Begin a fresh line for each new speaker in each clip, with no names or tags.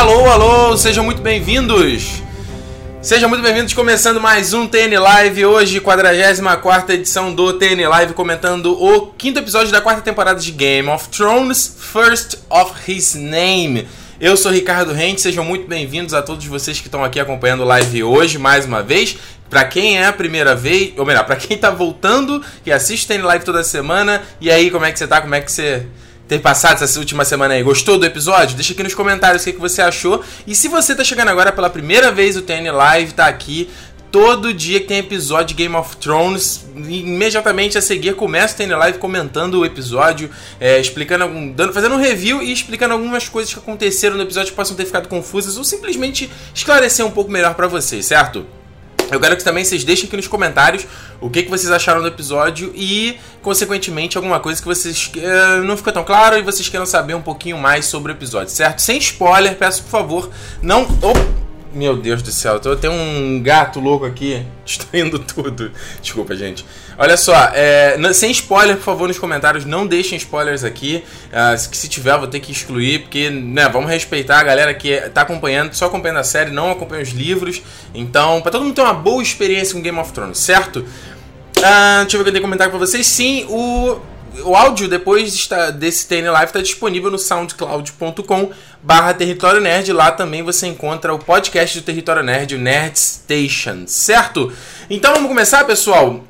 Alô, alô, sejam muito bem-vindos! Sejam muito bem-vindos, começando mais um TN Live, hoje, 44 edição do TN Live, comentando o quinto episódio da quarta temporada de Game of Thrones, First of His Name. Eu sou Ricardo Rente, sejam muito bem-vindos a todos vocês que estão aqui acompanhando o live hoje, mais uma vez. Para quem é a primeira vez, ou melhor, para quem tá voltando, que assiste TN Live toda semana, e aí, como é que você tá? Como é que você ter passado essa última semana aí. Gostou do episódio? Deixa aqui nos comentários o que, que você achou. E se você tá chegando agora pela primeira vez, o TN Live tá aqui. Todo dia que tem episódio de Game of Thrones, imediatamente a seguir começa o TN Live comentando o episódio, é, explicando algum, dando, fazendo um review e explicando algumas coisas que aconteceram no episódio que possam ter ficado confusas ou simplesmente esclarecer um pouco melhor para vocês, certo? Eu quero que também vocês deixem aqui nos comentários o que, que vocês acharam do episódio e, consequentemente, alguma coisa que vocês uh, não ficou tão claro e vocês queiram saber um pouquinho mais sobre o episódio, certo? Sem spoiler, peço por favor, não. Oh! Meu Deus do céu, eu tenho um gato louco aqui destruindo tudo. Desculpa, gente. Olha só, é, sem spoiler, por favor, nos comentários, não deixem spoilers aqui. Uh, se tiver, vou ter que excluir, porque, né, vamos respeitar a galera que tá acompanhando, só acompanhando a série, não acompanha os livros. Então, para todo mundo ter uma boa experiência com Game of Thrones, certo? Uh, deixa eu ver o que eu tenho que comentar com vocês. Sim, o o áudio depois desse TN Live está disponível no soundcloud.com barra Território Nerd. Lá também você encontra o podcast do Território Nerd, o Nerd Station, certo? Então vamos começar, pessoal?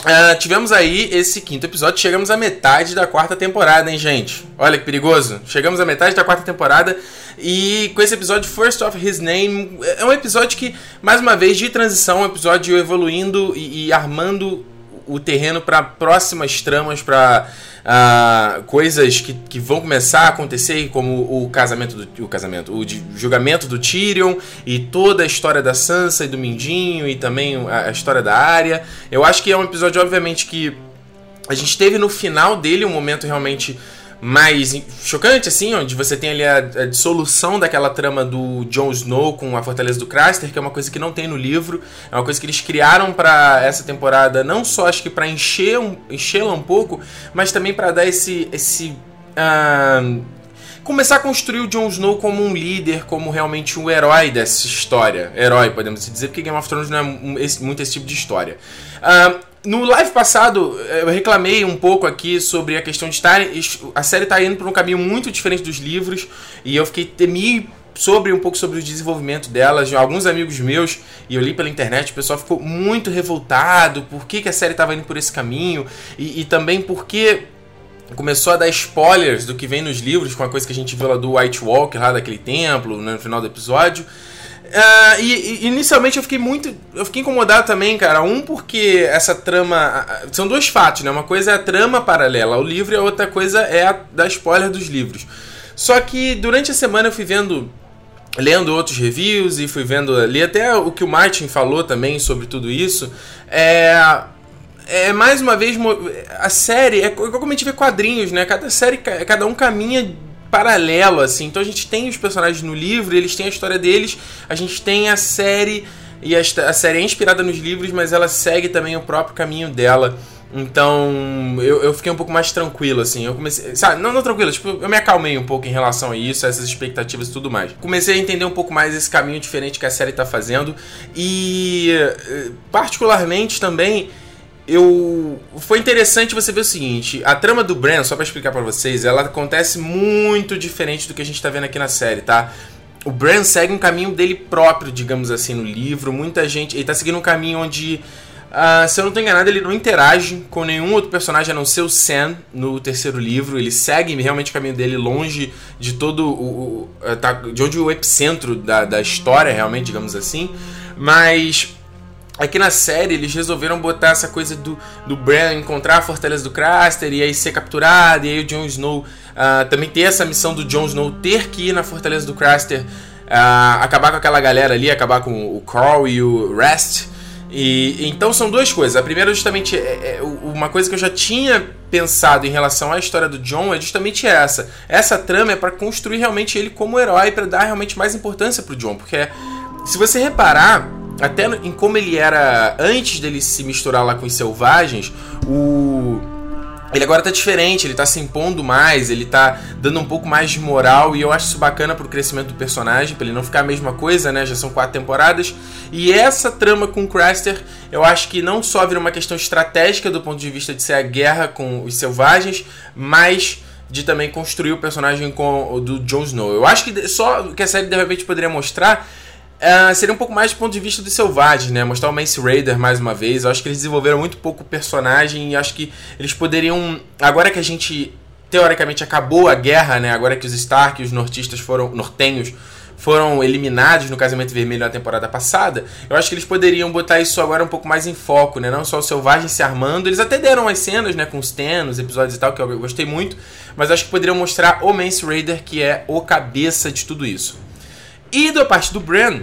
Uh, tivemos aí esse quinto episódio, chegamos à metade da quarta temporada, hein, gente? Olha que perigoso. Chegamos à metade da quarta temporada e com esse episódio First of His Name, é um episódio que, mais uma vez, de transição, um episódio evoluindo e, e armando o terreno para próximas tramas, para uh, ah, coisas que, que vão começar a acontecer, como o casamento do o casamento, o julgamento do Tyrion e toda a história da Sansa e do Mindinho e também a, a história da Arya. Eu acho que é um episódio, obviamente, que a gente teve no final dele um momento realmente mais chocante, assim, onde você tem ali a, a, dissolução daquela trama do Jon Snow com a Fortaleza do Craster, que é uma coisa que não tem no livro, é uma coisa que eles criaram para essa temporada, não só acho que para encher um, enchê-la um pouco, mas também para dar esse esse uh, começar a construir o Jon Snow como um líder, como realmente um herói dessa história, herói podemos dizer, porque Game of Thrones não é muito esse tipo de história. Uh, no live passado, eu reclamei um pouco aqui sobre a questão de estar. A série está indo por um caminho muito diferente dos livros. E eu fiquei temi sobre um pouco sobre o desenvolvimento delas. Alguns amigos meus, e eu li pela internet, o pessoal ficou muito revoltado. Por que, que a série estava indo por esse caminho? E, e também porque começou a dar spoilers do que vem nos livros, com a coisa que a gente viu lá do White Walker, lá daquele templo, né, no final do episódio. Uh, e, e, inicialmente eu fiquei muito. Eu fiquei incomodado também, cara. Um, porque essa trama. São dois fatos, né? Uma coisa é a trama paralela ao livro e a outra coisa é a da spoiler dos livros. Só que durante a semana eu fui vendo. Lendo outros reviews e fui vendo ali até o que o Martin falou também sobre tudo isso. É. É mais uma vez. A série. É como a gente vê quadrinhos, né? Cada série. Cada um caminha paralelo, assim. Então a gente tem os personagens no livro, eles têm a história deles, a gente tem a série, e a, a série é inspirada nos livros, mas ela segue também o próprio caminho dela. Então, eu, eu fiquei um pouco mais tranquilo, assim. Eu comecei. Sabe, não, não tranquilo, tipo, eu me acalmei um pouco em relação a isso, a essas expectativas e tudo mais. Comecei a entender um pouco mais esse caminho diferente que a série tá fazendo. E, eh, particularmente também, eu foi interessante você ver o seguinte, a trama do Bran, só para explicar para vocês, ela acontece muito diferente do que a gente tá vendo aqui na série, tá? O Bran segue um caminho dele próprio, digamos assim, no livro. Muita gente, ele tá seguindo um caminho onde Uh, se eu não estou enganado, ele não interage com nenhum outro personagem a não ser o Sam no terceiro livro. Ele segue realmente o caminho dele longe de todo o. o tá, de onde o epicentro da, da história, realmente, digamos assim. Mas Aqui na série eles resolveram botar essa coisa do, do Bran encontrar a fortaleza do Craster e aí ser capturado, e aí o Jon Snow uh, também ter essa missão do Jon Snow ter que ir na fortaleza do Craster, uh, acabar com aquela galera ali, acabar com o Carl e o Rest. E, então são duas coisas. A primeira justamente é, é, uma coisa que eu já tinha pensado em relação à história do John é justamente essa. Essa trama é para construir realmente ele como herói, para dar realmente mais importância pro John, porque se você reparar até em como ele era antes dele se misturar lá com os selvagens, o ele agora tá diferente, ele tá se impondo mais, ele tá dando um pouco mais de moral e eu acho isso bacana pro crescimento do personagem, pra ele não ficar a mesma coisa, né? Já são quatro temporadas. E essa trama com o Craster, eu acho que não só vira uma questão estratégica do ponto de vista de ser a guerra com os selvagens, mas de também construir o personagem com, do Jon Snow. Eu acho que só que a série de repente poderia mostrar Uh, seria um pouco mais do ponto de vista dos selvagens, né? Mostrar o Mance Raider mais uma vez. Eu acho que eles desenvolveram muito pouco o personagem e acho que eles poderiam. Agora que a gente teoricamente acabou a guerra, né? Agora que os Stark e os nortistas foram. nortenhos foram eliminados no Casamento Vermelho na temporada passada, eu acho que eles poderiam botar isso agora um pouco mais em foco, né? Não só os selvagens se armando. Eles até deram as cenas, né? Com os Ten, episódios e tal, que eu gostei muito. Mas acho que poderiam mostrar o Mance Raider, que é o cabeça de tudo isso. E da parte do Bran,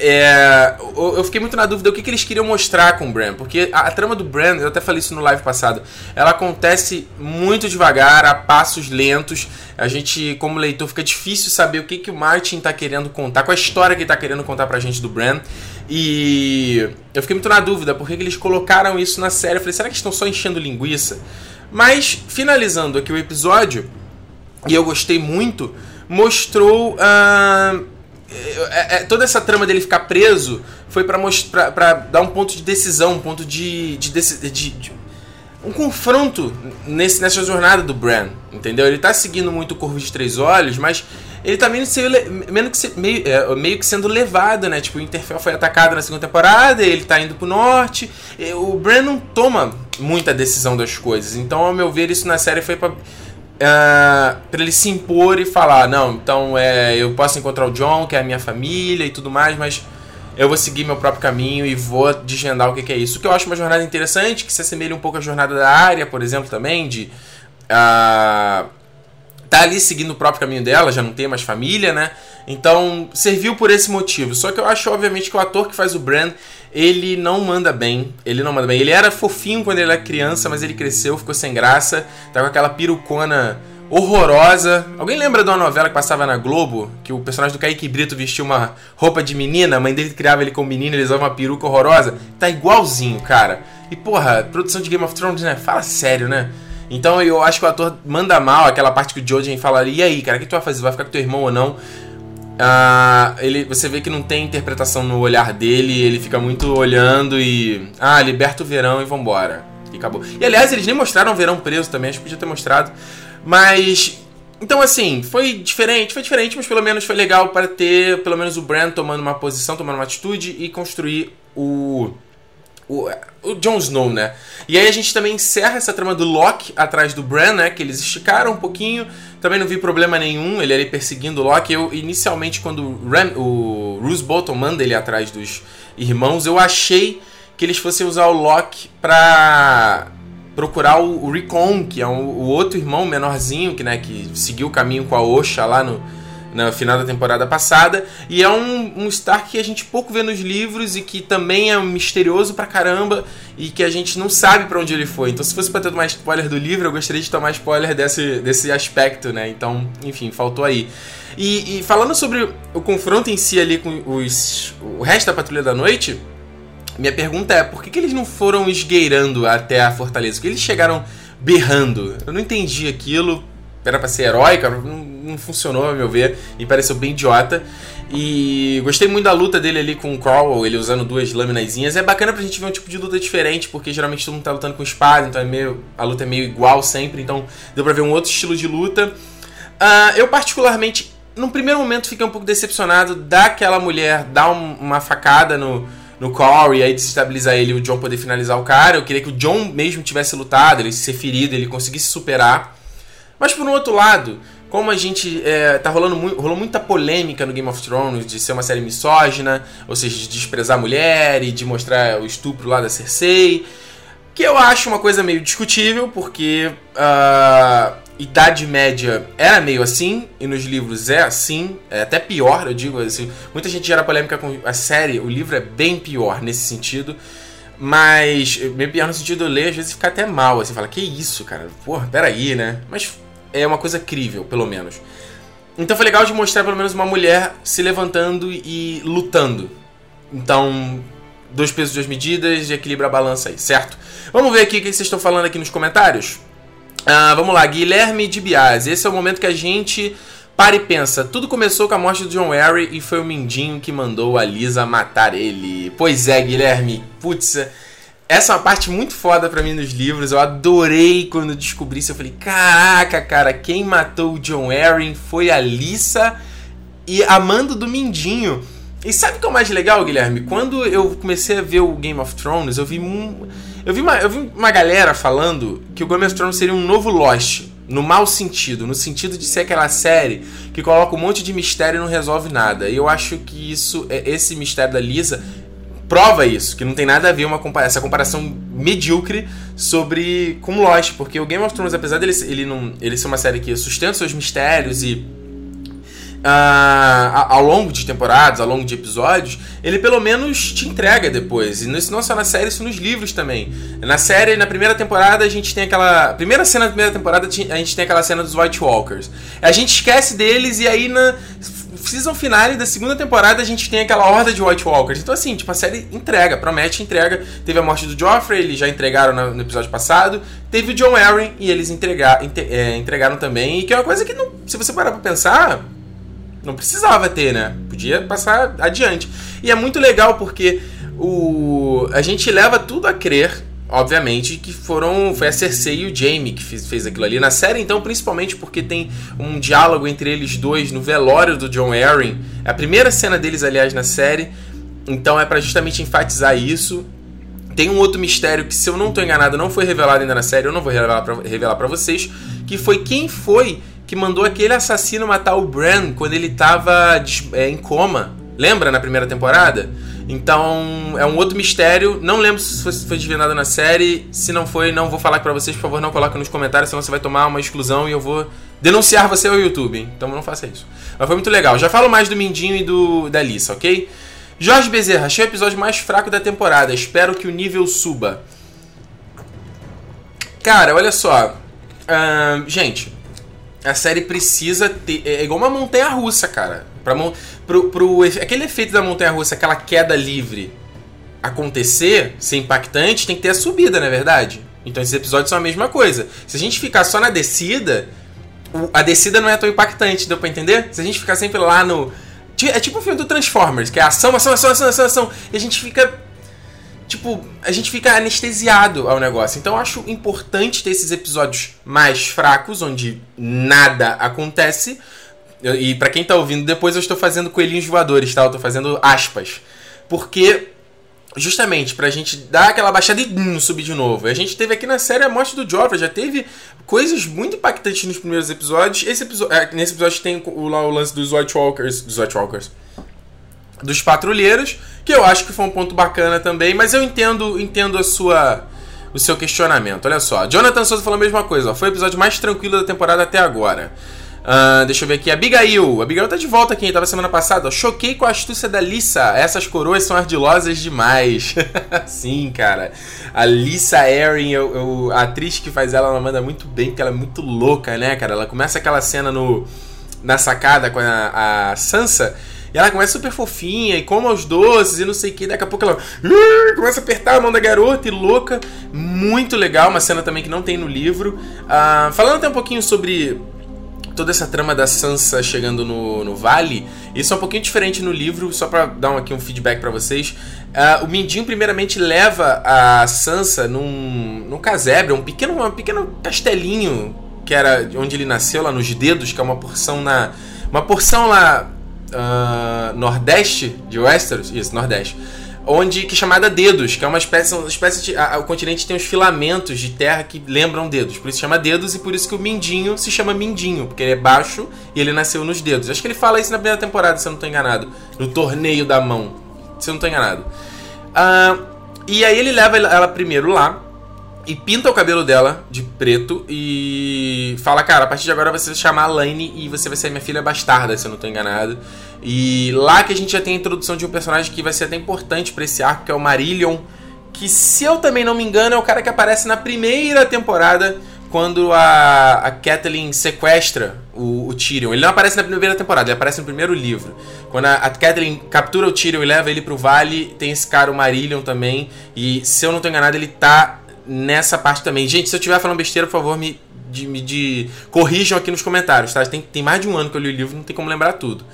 é, eu fiquei muito na dúvida o que, que eles queriam mostrar com o Bran, porque a, a, trama do Bran, eu até falei isso no live passado, ela acontece muito devagar, a passos lentos. A gente, como leitor, fica difícil saber o que, que o Martin está querendo contar, qual a história que ele está querendo contar pra gente do Bran. E eu fiquei muito na dúvida por que, que eles colocaram isso na série. Eu falei, será que estão só enchendo linguiça? Mas, finalizando aqui o episódio, e eu gostei muito mostrou. Uh, é, é, toda essa trama dele ficar preso foi para mostrar para dar um ponto de decisão, um ponto de, de, de, de um confronto nesse, nessa jornada do Bran, entendeu? Ele tá seguindo muito o Corvo de Três Olhos, mas ele tá meio, meio, que, meio, é, meio que sendo levado, né? Tipo, o Interfell foi atacado na segunda temporada, ele tá indo pro norte. o Bran não toma muita decisão das coisas, então, ao meu ver, isso na série foi para uh, ah, para ele se impor e falar, não, então é, eu posso encontrar o John, que é a minha família e tudo mais, mas eu vou seguir meu próprio caminho e vou desvendar o que, que é isso. O que eu acho uma jornada interessante, que se assemelha um pouco à jornada da área, por exemplo, também, de uh, tá ali seguindo o próprio caminho dela, já não tem mais família, né? Então, serviu por esse motivo. Só que eu acho, obviamente, que o ator que faz o Brand, ele não manda bem. Ele não manda bem. Ele era fofinho quando ele era criança, mas ele cresceu, ficou sem graça. Tá com aquela perucona horrorosa. Alguém lembra de uma novela que passava na Globo? Que o personagem do Kaique Brito vestia uma roupa de menina, a mãe dele criava ele como menino, ele usava uma peruca horrorosa? Tá igualzinho, cara. E porra, produção de Game of Thrones, né? Fala sério, né? Então eu acho que o ator manda mal aquela parte que o Jojen fala ali, e aí, cara, o que tu vai fazer? Vai ficar com teu irmão ou não? Uh, ele, você vê que não tem interpretação no olhar dele, ele fica muito olhando e. Ah, liberta o verão e vambora. E acabou. E aliás, eles nem mostraram o verão preso também, acho que podia ter mostrado. Mas. Então, assim, foi diferente, foi diferente, mas pelo menos foi legal para ter pelo menos o Brand tomando uma posição, tomando uma atitude e construir o o, o Jon Snow, né? E aí a gente também encerra essa trama do Loki atrás do Bran, né? Que eles esticaram um pouquinho. Também não vi problema nenhum, ele ali perseguindo o Loki. Eu, inicialmente, quando o, o Bruce Bolton manda ele atrás dos irmãos, eu achei que eles fossem usar o Loki pra procurar o, o Recon, que é o, o outro irmão menorzinho, que, né, que seguiu o caminho com a Osha lá no, no final da temporada passada. E é um, um Stark que a gente pouco vê nos livros e que também é misterioso pra caramba e que a gente não sabe para onde ele foi. Então, se fosse pra ter mais spoiler do livro, eu gostaria de tomar spoiler desse, desse aspecto, né? Então, enfim, faltou aí. E, e falando sobre o confronto em si ali com os, o resto da Patrulha da Noite, minha pergunta é: por que, que eles não foram esgueirando até a fortaleza? Por que eles chegaram berrando? Eu não entendi aquilo era pra ser heróica, não, não funcionou, a meu ver, e pareceu bem idiota. E gostei muito da luta dele ali com o Crowell, ele usando duas laminazinhas. É bacana pra gente ver um tipo de luta diferente, porque geralmente todo mundo tá lutando com espada, então é meio, a luta é meio igual sempre, então deu pra ver um outro estilo de luta. Uh, eu, particularmente, num primeiro momento, fiquei um pouco decepcionado daquela mulher dar um, uma facada no, no Corey, aí desestabilizar ele e o John poder finalizar o cara. Eu queria que o John mesmo tivesse lutado, ele ser ferido, ele conseguisse superar. Mas por um outro lado, como a gente é, tá rolando rolou muita polêmica no Game of Thrones de ser uma série misógina, ou seja, de desprezar a mulher e de mostrar o estupro lá da Cersei, que eu acho uma coisa meio discutível, porque uh, Idade Média era meio assim, e nos livros é assim, é até pior, eu digo assim. Muita gente gera polêmica com a série, o livro é bem pior nesse sentido. Mas, meio pior no sentido de ler, às vezes fica até mal. Você fala, que isso, cara? Porra, peraí, né? Mas é uma coisa crível, pelo menos. Então foi legal de mostrar pelo menos uma mulher se levantando e lutando. Então, dois pesos, duas medidas equilibra a balança aí, certo? Vamos ver aqui o que vocês estão falando aqui nos comentários. Uh, vamos lá, Guilherme de Biase. Esse é o momento que a gente para e pensa. Tudo começou com a morte do John Harry e foi o Mindinho que mandou a Lisa matar ele. Pois é, Guilherme. Putz, essa é uma parte muito foda para mim nos livros. Eu adorei quando descobri isso. Eu falei, caraca, cara, quem matou o John Arryn foi a Lisa e a mando do Mindinho. E sabe o que é o mais legal, Guilherme? Quando eu comecei a ver o Game of Thrones, eu vi, um, eu vi, uma, eu vi uma galera falando que o Game of Thrones seria um novo Lost. No mau sentido, no sentido de ser aquela série que coloca um monte de mistério e não resolve nada. E eu acho que isso, é, esse mistério da Lisa prova isso, que não tem nada a ver uma essa comparação medíocre sobre com Lost, porque o Game of Thrones, apesar dele ele não, ele ser uma série que sustenta seus mistérios e Uh, ao longo de temporadas, ao longo de episódios, ele pelo menos te entrega depois. E isso não só na série, isso nos livros também. Na série, na primeira temporada, a gente tem aquela. Primeira cena da primeira temporada, a gente tem aquela cena dos White Walkers. A gente esquece deles e aí na season finale da segunda temporada a gente tem aquela horda de White Walkers. Então, assim, tipo, a série entrega, promete entrega. Teve a morte do Joffrey, eles já entregaram no episódio passado. Teve o John Arryn e eles entregar, é, entregaram também. E que é uma coisa que, não, se você parar pra pensar, não precisava ter, né? Podia passar adiante. E é muito legal porque o, a gente leva tudo a crer obviamente, que foram. Foi a Cersei e o Jaime que fez, fez aquilo ali. Na série, então, principalmente porque tem um diálogo entre eles dois no velório do John Arryn. É a primeira cena deles, aliás, na série. Então é para justamente enfatizar isso. Tem um outro mistério que, se eu não estou enganado, não foi revelado ainda na série, eu não vou revelar pra, revelar pra vocês, que foi quem foi que mandou aquele assassino matar o Bran quando ele estava é, em coma. Lembra na primeira temporada? Então, é um outro mistério. Não lembro se foi, foi desvendado na série. Se não foi, não vou falar para vocês. Por favor, não coloquem nos comentários, senão você vai tomar uma exclusão e eu vou denunciar você ao YouTube. Então não faça isso. Mas foi muito legal. Já falo mais do Mindinho e do da Lisa, ok? Jorge Bezerra, achei o episódio mais fraco da temporada. Espero que o nível suba. Cara, olha só. Uh, gente, a série precisa ter. É igual uma montanha russa, cara. Pra, pro, pro, aquele efeito da montanha russa, aquela queda livre acontecer, ser impactante, tem que ter a subida, não é verdade? Então esses episódios são a mesma coisa. Se a gente ficar só na descida, a descida não é tão impactante, deu pra entender? Se a gente ficar sempre lá no. É tipo o filme do Transformers, que é ação, ação, ação, ação, ação, ação. E a gente fica. Tipo, a gente fica anestesiado ao negócio. Então eu acho importante ter esses episódios mais fracos, onde nada acontece, e para quem tá ouvindo, depois eu estou fazendo coelhinhos voadores, tá? Eu tô fazendo aspas. Porque justamente pra gente dar aquela baixada e subir de novo. A gente teve aqui na série a morte do Joffrey, já teve coisas muito impactantes nos primeiros episódios. Esse episódio, é, nesse episódio tem o, o lance dos White Walkers, dos White Walkers, dos patrulheiros, que eu acho que foi um ponto bacana também, mas eu entendo, entendo a sua o seu questionamento. Olha só, Jonathan Souza falou a mesma coisa, ó, foi o episódio mais tranquilo da temporada até agora. Uh, deixa eu ver aqui. Abigail. Abigail tá de volta aqui, tava semana passada. Choquei com a astúcia da Lissa. Essas coroas são ardilosas demais. Sim, cara. A Lissa Erin, eu, eu, a atriz que faz ela, ela manda muito bem, porque ela é muito louca, né, cara? Ela começa aquela cena no, na sacada com a, a Sansa. Ela começa super fofinha e come os doces e não sei o que. Daqui a pouco ela começa a apertar a mão da garota e louca. Muito legal, uma cena também que não tem no livro. Uh, falando até um pouquinho sobre toda essa trama da Sansa chegando no, no vale, isso é um pouquinho diferente no livro, só para dar um, aqui um feedback para vocês. Uh, o Mindinho primeiramente leva a Sansa num, num casebre, um pequeno, um pequeno castelinho que era onde ele nasceu, lá nos dedos, que é uma porção na. Uma porção lá. Uh, nordeste de Westeros? Isso, nordeste onde que é chamada dedos, que é uma espécie, uma espécie de, a, o continente tem uns filamentos de terra que lembram dedos, por isso chama dedos e por isso que o Mindinho se chama Mindinho, porque ele é baixo e ele nasceu nos dedos. Acho que ele fala isso na primeira temporada, se eu não estou enganado, no torneio da mão, se eu não estou enganado. Uh, e aí ele leva ela primeiro lá e pinta o cabelo dela de preto e fala, cara, a partir de agora você vai chamar Laine e você vai ser minha filha bastarda, se eu não estou enganado. E lá que a gente já tem a introdução de um personagem que vai ser até importante para esse arco, que é o Marillion, que se eu também não me engano é o cara que aparece na primeira temporada quando a, a Kathleen sequestra o, o, Tyrion. Ele não aparece na primeira temporada, ele aparece no primeiro livro. Quando a, a Kathleen captura o Tyrion e leva ele pro vale, tem esse cara, o Marillion também. E se eu não tô enganado, ele tá nessa parte também. Gente, se eu estiver falando besteira, por favor, me de, de corrijam aqui nos comentários, tá? Tem, tem mais de um ano que eu li o livro, não tem como lembrar tudo.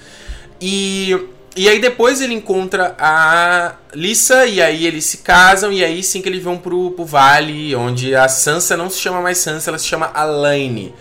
E, e aí depois ele encontra a Lissa, e aí eles se casam, e aí sim que eles vão pro, pro vale, onde a Sansa não se chama mais Sansa, ela se chama Alaine.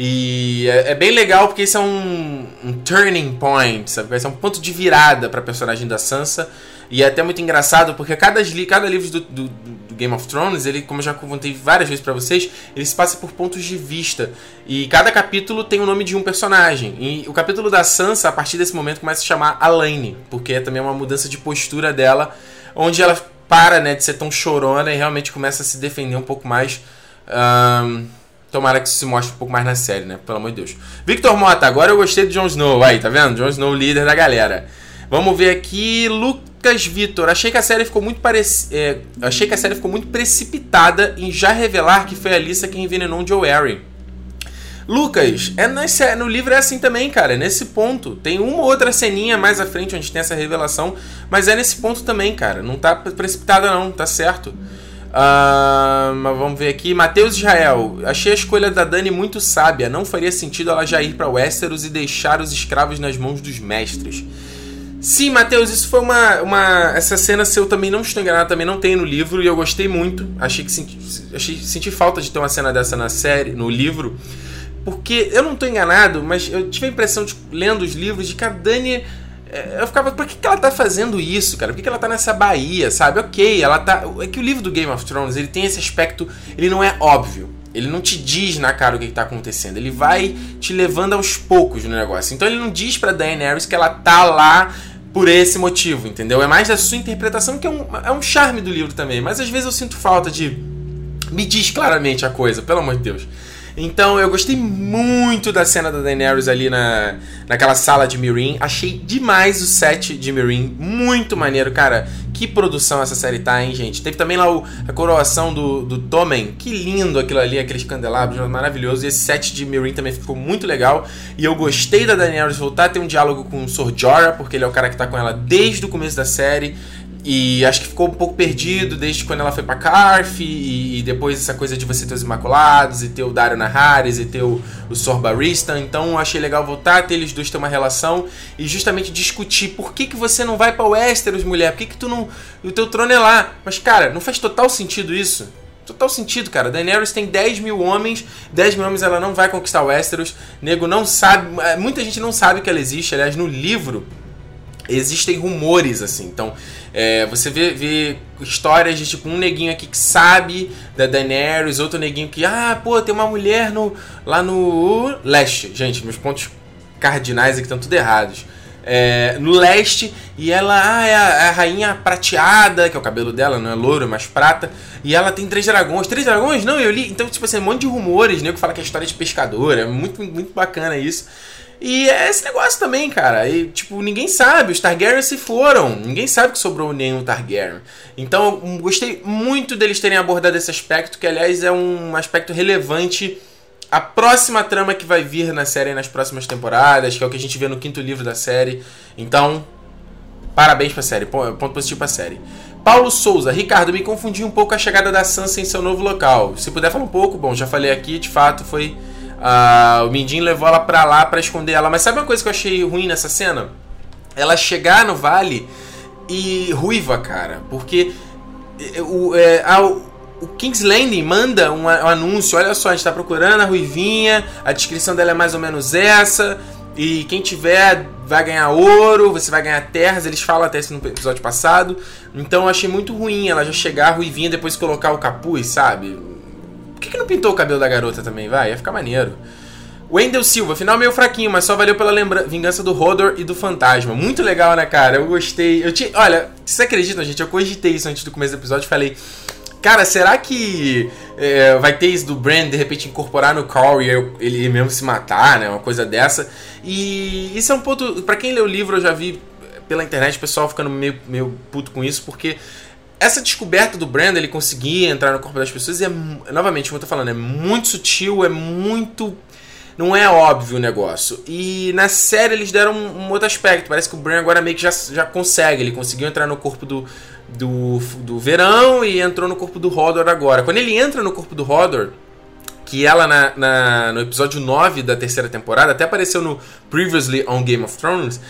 E é, é, bem legal porque isso é um, um, turning point, sabe? Vai ser um ponto de virada pra personagem da Sansa. E é até muito engraçado porque cada, cada livro do, do Game of Thrones, ele, como eu já contei várias vezes para vocês, ele se passa por pontos de vista. E cada capítulo tem o nome de um personagem. E o capítulo da Sansa, a partir desse momento, começa a se chamar Alaine, porque é também uma mudança de postura dela, onde ela para né, de ser tão chorona e realmente começa a se defender um pouco mais. Um, Tomara que isso se mostre um pouco mais na série, né? Pelo amor de Deus. Victor Mota, agora eu gostei do Jon Snow. Aí, tá vendo? Jon Snow, líder da galera. Vamos ver aqui. Lucas Vitor. Achei que a série ficou muito parec... É, achei que a série ficou muito precipitada em já revelar que foi a Lisa quem envenenou Joe Arryn. Lucas, é nesse, no livro é assim também, cara. É nesse ponto. Tem uma outra ceninha mais à frente onde tem essa revelação, mas é nesse ponto também, cara. Não tá precipitada, não, tá certo. Uh, vamos ver aqui. Matheus Israel. Achei a escolha da Dani muito sábia. Não faria sentido ela já ir para Westeros e deixar os escravos nas mãos dos mestres. Sim, Matheus, isso foi uma, uma. Essa cena, se eu também não estou enganado, também não tem no livro e eu gostei muito. Achei que senti, achei, senti falta de ter uma cena dessa na série, no livro. Porque eu não estou enganado, mas eu tive a impressão, de, lendo os livros, de que a Dani é, eu ficava, por que, que ela tá fazendo isso, cara? Por que, que ela tá nessa Bahia, sabe? Ok, ela tá. É que o livro do Game of Thrones, ele tem esse aspecto. Ele não é óbvio. Ele não te diz na cara o que, que tá acontecendo. Ele vai te levando aos poucos no negócio. Então ele não diz pra Daenerys que ela tá lá por esse motivo, entendeu? É mais da sua interpretação, que é um, é um charme do livro também. Mas às vezes eu sinto falta de. Me diz claramente a coisa, pelo amor de Deus. Então eu gostei muito da cena da Daenerys ali na, naquela sala de Mirin. Achei demais o set de Mirin. Muito maneiro, cara. Que produção essa série tá, hein, gente? Teve também lá o, a coroação do, do Tommen. Que lindo aquilo ali, aqueles candelabros, maravilhoso. E esse set de Mirin também ficou muito legal. E eu gostei da Daenerys voltar a ter um diálogo com o Sor Jorah, porque ele é o cara que tá com ela desde o começo da série. E acho que ficou um pouco perdido desde quando ela foi pra Carf e, e, depois essa coisa de você ter os Imaculados e ter o Dario Naharis e ter o, o Sor. Então achei legal voltar, ter eles dois ter uma relação e justamente discutir por que, que você não vai pra Westeros, mulher? Por que, que tu não. O teu trono é lá? Mas, cara, não faz total sentido isso? Total sentido, cara. Daenerys tem 10 mil homens, 10 mil homens ela não vai conquistar Westeros. Nego não sabe, muita gente não sabe que ela existe. Aliás, no livro existem rumores, assim. Então, é, você vê, vê, histórias de tipo um neguinho aqui que sabe da Daenerys, outro neguinho que, ah, pô, tem uma mulher no, lá no leste. Gente, meus pontos cardinais aqui estão tudo errados. É, no leste, e ela ah, é, a, é, a, rainha prateada, que é o cabelo dela, não é louro, é mais prata, e ela tem três dragões. Três dragões? Não, eu li. Então, tipo assim, um monte de rumores, né? Que fala que é história de pescador, é muito, muito bacana isso. E é esse negócio também, cara. E, tipo, ninguém sabe. Os Targaryen se foram. Ninguém sabe que sobrou nenhum Targaryen. Então, eu gostei muito deles terem abordado esse aspecto, que, aliás, é um aspecto relevante a próxima trama que vai vir na série nas próximas temporadas, que é o que a gente vê no quinto livro da série. Então, parabéns pra série. Ponto positivo pra série. Paulo Souza, Ricardo, me confundi um pouco a chegada da Sansa em seu novo local. Se puder falar um pouco, bom, já falei aqui, de fato foi Uh, o Mindinho levou ela pra lá para esconder ela. Mas sabe uma coisa que eu achei ruim nessa cena? Ela chegar no vale e ruiva, cara. Porque é, o, é, a, o King's Landing manda um, um, anúncio: olha só, a gente tá procurando a ruivinha, a descrição dela é mais ou menos essa. E quem tiver vai ganhar ouro, você vai ganhar terras. Eles falam até isso no episódio passado. Então eu achei muito ruim ela já chegar ruivinha depois colocar o capuz, sabe? Por que, que não pintou o cabelo da garota também, vai? Ia ficar maneiro. Wendell Silva, final meio fraquinho, mas só valeu pela lembra vingança do Hodor e do Fantasma. Muito legal, né, cara? Eu gostei. Eu te... Olha, vocês acreditam, gente? Eu cogitei isso antes do começo do episódio e falei. Cara, será que é, vai ter isso do Brand de repente incorporar no Carl e ele mesmo se matar, né? Uma coisa dessa. E isso é um ponto. para quem lê o livro, eu já vi pela internet o pessoal ficando meio, meio puto com isso, porque essa descoberta do Brandon, ele conseguir entrar no corpo das pessoas, é, novamente, como eu tô falando, é muito sutil, é muito. Não é óbvio o negócio. E na série eles deram um, um outro aspecto. Parece que o Bran agora meio que já, já consegue. Ele conseguiu entrar no corpo do, do, do Verão e entrou no corpo do Hodor agora. Quando ele entra no corpo do Hodor, que ela na, na, no episódio 9 da terceira temporada, até apareceu no Previously on Game of Thrones,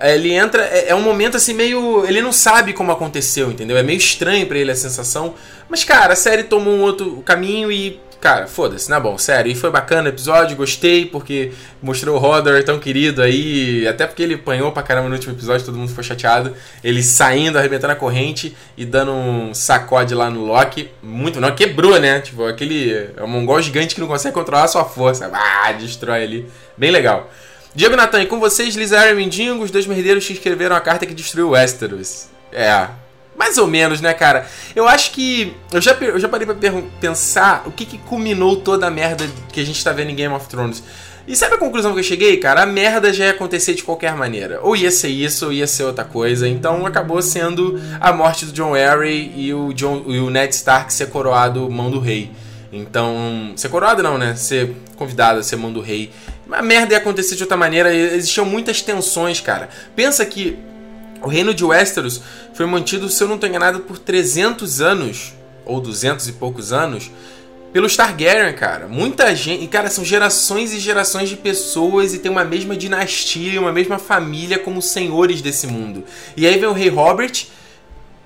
ele entra. É, é, um momento assim meio. Ele não sabe como aconteceu, entendeu? É meio estranho para ele a sensação. Mas, cara, a série tomou um outro caminho e cara, foda-se, na bom, sério. E foi bacana o episódio, gostei, porque mostrou o Hodor tão querido aí, até porque ele apanhou pra caramba no último episódio, todo mundo ficou chateado. Ele saindo, arrebentando a corrente e dando um sacode lá no Loki. Muito, não, quebrou, né? Tipo, aquele. É um mongol gigante que não consegue controlar a sua força. Ah, destrói ali. Bem legal. Diego Natan, e com vocês, Lizara e Mindingo, os dois merdeiros que escreveram a carta que destruiu Westeros. É, mais ou menos, né, cara? Eu acho que. Eu já, eu já parei pra pensar o que, que culminou toda a merda que a gente tá vendo em Game of Thrones. E sabe a conclusão que eu cheguei, cara? A merda já ia acontecer de qualquer maneira. Ou ia ser isso, ou ia ser outra coisa. Então acabou sendo a morte do John Arryn e o, John, e o Ned Stark ser coroado mão do rei. Então. Ser coroado não, né? Ser convidado a ser mão do rei. A merda ia acontecer de outra maneira. Existiam muitas tensões, cara. Pensa que o reino de Westeros foi mantido, se eu não estou enganado, por 300 anos, ou 200 e poucos anos, pelos Targaryen, cara. Muita gente. Cara, são gerações e gerações de pessoas e tem uma mesma dinastia, uma mesma família como senhores desse mundo. E aí vem o rei Robert,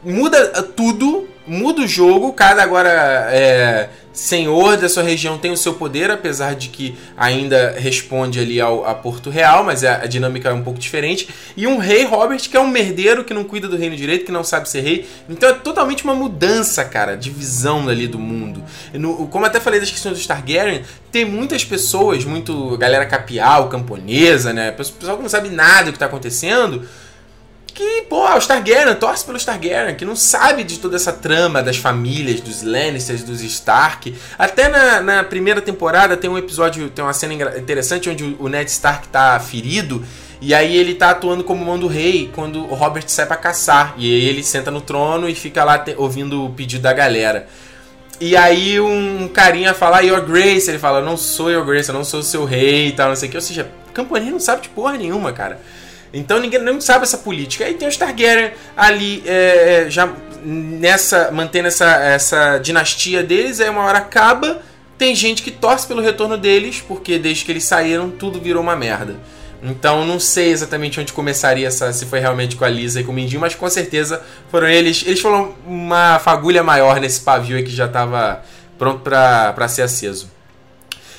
muda tudo, muda o jogo, cada agora é, senhor da sua região tem o seu poder, apesar de que ainda responde ali ao, a Porto Real, mas a, a, dinâmica é um pouco diferente. E um rei Robert, que é um merdeiro que não cuida do reino direito, que não sabe ser rei. Então é totalmente uma mudança, cara, de visão ali do mundo. No, como até falei das questões dos Targaryen, tem muitas pessoas, muito galera capial, camponesa, né? Pessoal que não sabe nada do que está acontecendo que, pô, os Targaryen, torce pelos Targaryen, que não sabe de toda essa trama das famílias, dos Lannisters, dos Stark. Até na, na primeira temporada tem um episódio, tem uma cena interessante onde o Ned Stark tá ferido e aí ele tá atuando como mão do rei quando o Robert sai para caçar. E aí ele senta no trono e fica lá te, ouvindo o pedido da galera. E aí um carinha fala, Your Grace, ele fala, não sou Your Grace, eu não sou o seu rei e tal, não sei o que. Ou seja, Campanile não sabe de porra nenhuma, cara. Então ninguém não sabe essa política. Aí tem os Targaryen ali é, é, já nessa mantendo essa, essa dinastia deles, aí uma hora acaba, tem gente que torce pelo retorno deles, porque desde que eles saíram tudo virou uma merda. Então não sei exatamente onde começaria essa, se foi realmente com a Lisa e com o Mindinho, mas com certeza foram eles. Eles foram uma fagulha maior nesse pavio aí que já estava pronto para ser aceso.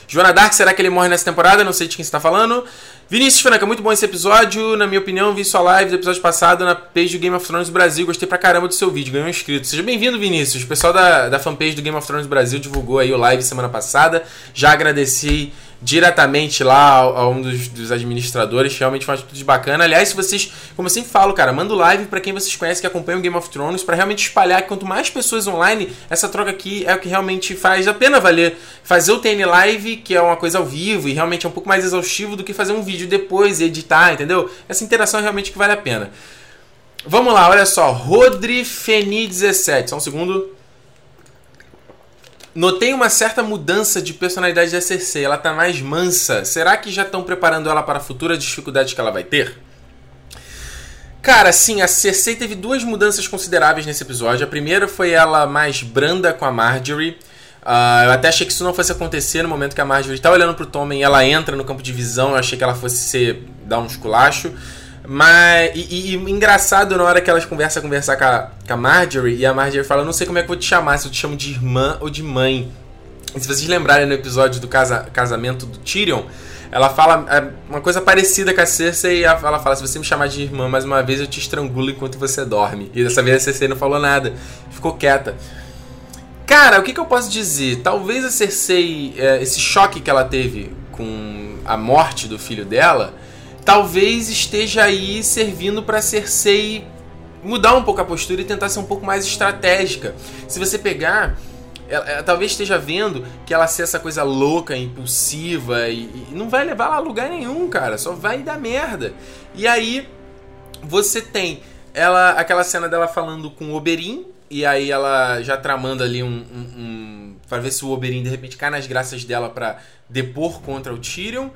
Joana Dark, será que ele morre nessa temporada? Não sei de quem você tá falando. Vinícius Franca, muito bom esse episódio. Na minha opinião, vi sua live do episódio passado na page do Game of Thrones Brasil. Gostei pra caramba do seu vídeo, ganhou um inscrito. Seja bem-vindo, Vinícius. O pessoal da, da fanpage do Game of Thrones Brasil divulgou aí o live semana passada. Já agradeci diretamente lá a, um dos, dos, administradores, realmente faz tudo de bacana. Aliás, se vocês, como eu sempre falo, cara, manda o live para quem vocês conhecem que acompanha o Game of Thrones, para realmente espalhar quanto mais pessoas online, essa troca aqui é o que realmente faz a pena valer. Fazer o TN Live, que é uma coisa ao vivo e realmente é um pouco mais exaustivo do que fazer um vídeo depois e editar, entendeu? Essa interação é realmente que vale a pena. Vamos lá, olha só, Rodri Feni 17, só um segundo. Notei uma certa mudança de personalidade da Cersei. Ela tá mais mansa. Será que já estão preparando ela para futuras dificuldades que ela vai ter? Cara, sim, a Cersei teve duas mudanças consideráveis nesse episódio. A primeira foi ela mais branda com a Marjorie. Uh, eu até achei que isso não fosse acontecer no momento que a Marjorie tá olhando pro Tommen e ela entra no campo de visão. Eu achei que ela fosse ser, dar um esculacho. Mas. E, e, engraçado na hora que elas conversam conversar com a, com a Marjorie, e a Marjorie fala: não sei como é que eu vou te chamar, se eu te chamo de irmã ou de mãe. E se vocês lembrarem no episódio do casa, casamento do Tyrion, ela fala é, uma coisa parecida com a Cersei ela fala: se você me chamar de irmã mais uma vez, eu te estrangulo enquanto você dorme. E dessa vez a Cersei não falou nada, ficou quieta. Cara, o que, que eu posso dizer? Talvez a Cersei, é, esse choque que ela teve com a morte do filho dela talvez esteja aí servindo para Cersei mudar um pouco a postura e tentar ser um pouco mais estratégica. Se você pegar, ela, ela, talvez esteja vendo que ela ser essa coisa louca, impulsiva e, e, não vai levar ela a lugar nenhum, cara. Só vai dar merda. E aí você tem ela aquela cena dela falando com o Oberyn e aí ela já tramando ali um, um, um para ver se o Oberyn de repente cai nas graças dela para depor contra o Tyrion.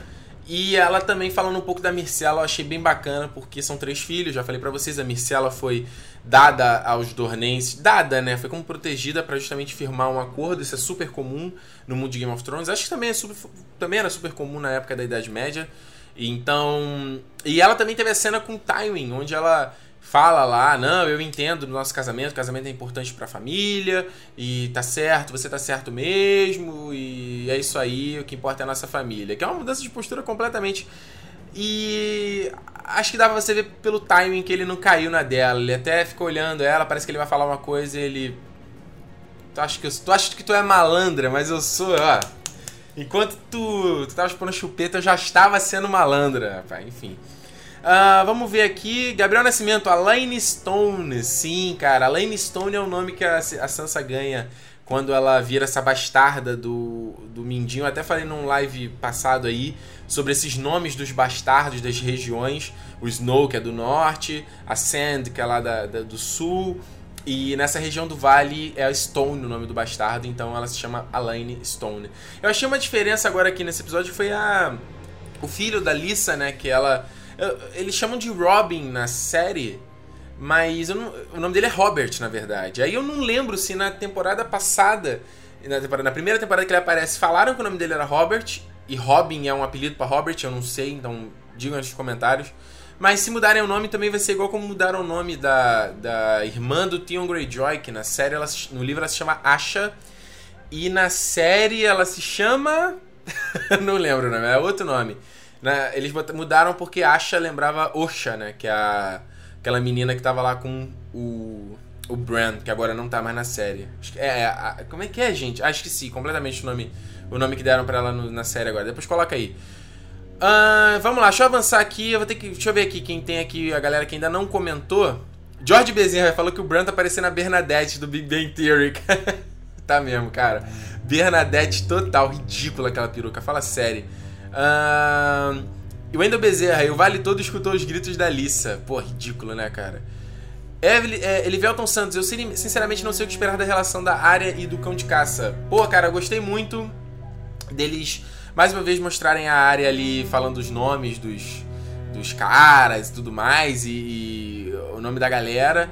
E ela também falando um pouco da Mircela, eu achei bem bacana, porque são três filhos, já falei para vocês, a Mircela foi dada aos Dornenses, dada, né? Foi como protegida para justamente firmar um acordo, isso é super comum no mundo de Game of Thrones. Acho que também, é super, também era super comum na época da Idade Média. Então, e ela também teve a cena com Tywin, onde ela fala lá, não, eu entendo do nosso casamento, casamento é importante para a família e tá certo, você tá certo mesmo e é isso aí, o que importa é a nossa família. Que é uma mudança de postura completamente e acho que dá pra você ver pelo timing que ele não caiu na dela. Ele até ficou olhando ela, parece que ele vai falar uma coisa e ele Tu acha que tu acha que tu é malandra, mas eu sou, ó. Enquanto tu, tu tava chupando chupeta, eu já estava sendo malandra, rapaz. Enfim. Uh, vamos ver aqui. Gabriel Nascimento, Alaine Stone. Sim, cara. Alaine Stone é o nome que a, a Sansa ganha quando ela vira essa bastarda do, do Mindinho. Eu até falei num live passado aí sobre esses nomes dos bastardos das regiões. O Snow, que é do norte, a Sand, que é lá da, da do sul. E nessa região do vale é Stone o nome do bastardo, então ela se chama Alaine Stone. Eu achei uma diferença agora aqui nesse episódio foi a o filho da Lisa, né, que ela eles chamam de Robin na série, mas não, o nome dele é Robert, na verdade. Aí eu não lembro se na temporada passada, na, temporada, na primeira temporada que ele aparece, falaram que o nome dele era Robert, e Robin é um apelido para Robert, eu não sei, então digam nos comentários. Mas se mudarem o nome também vai ser igual como mudaram o nome da, da irmã do Theon Greyjoy, que na série, ela, no livro ela se chama Asha, e na série ela se chama... não lembro o nome, é outro nome. Né, eles mudaram porque Asha lembrava Osha, né? Que é a, aquela menina que tava lá com o, o Bran, que agora não tá mais na série. É, é a, como é que é, gente? Acho que sim, completamente o nome, o nome que deram para ela no, na série agora. Depois coloca aí. Uh, vamos lá, deixa eu avançar aqui. Eu vou ter que. Deixa eu ver aqui quem tem aqui, a galera que ainda não comentou. George Bezerra falou que o Bran tá parecendo a Bernadette do Big Bang Theory. tá mesmo, cara. Bernadette total, ridícula aquela peruca. Fala sério. Uh, e o Wendel Bezerra, e o Vale Todo escutou os gritos da Lissa. Pô, ridículo, né, cara? Evelyn, é, Elivelton Santos, eu sinceramente não sei o que esperar da relação da área e do cão de caça. Pô, cara, gostei muito deles mais uma vez mostrarem a área ali falando os nomes dos, dos caras e tudo mais, e, e o nome da galera.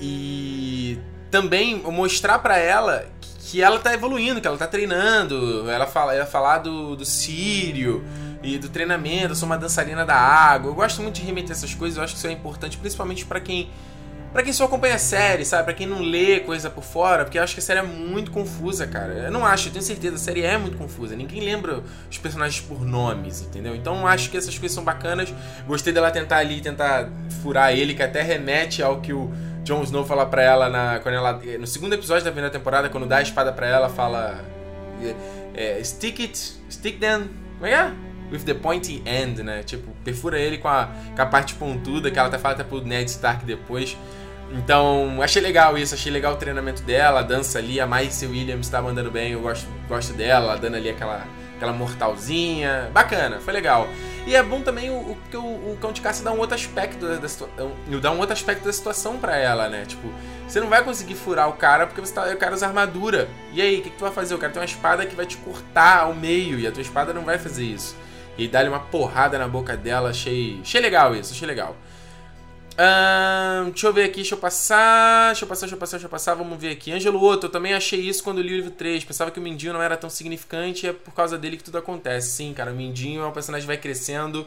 E também mostrar para ela que ela tá evoluindo, que ela tá treinando. Ela fala, ela falar do, do Sírio e do treinamento, eu sou uma dançarina da água. Eu gosto muito de remeter essas coisas, eu acho que isso é importante, principalmente para quem para quem só acompanha a série, sabe? Pra quem não lê coisa por fora, porque eu acho que a série é muito confusa, cara. Eu não acho, eu tenho certeza, a série é muito confusa. Ninguém lembra os personagens por nomes, entendeu? Então eu acho que essas coisas são bacanas. Gostei dela tentar ali, tentar furar ele, que até remete ao que o Jon Snow fala pra ela na, quando ela. No segundo episódio da primeira temporada, quando dá a espada pra ela, fala. É, stick it, stick them. Como é é? With the pointy end, né? Tipo, perfura ele com a, com a parte pontuda, que ela até fala até pro Ned Stark depois. Então, achei legal isso, achei legal o treinamento dela, a dança ali, a Maisie Williams tá mandando bem, eu gosto, gosto dela, dando ali aquela, aquela mortalzinha. Bacana, foi legal. E é bom também o, que o, o, cão de caça dá um outro aspecto da, situação. Dá um outro aspecto da situação para ela, né? Tipo, você não vai conseguir furar o cara porque você tá, o cara usa armadura. E aí, o que, que tu vai fazer? O cara tem uma espada que vai te cortar ao meio e a tua espada não vai fazer isso. E dá-lhe uma porrada na boca dela, achei. Achei legal isso, achei legal deixa eu ver aqui, deixa eu passar. Deixa eu passar, deixa eu passar, deixa eu passar. Vamos ver aqui. Ângelo Otto, eu também achei isso quando li o livro 3. Pensava que o Mindinho não era tão significante e é por causa dele que tudo acontece. Sim, cara, o Mindinho é um personagem que vai crescendo.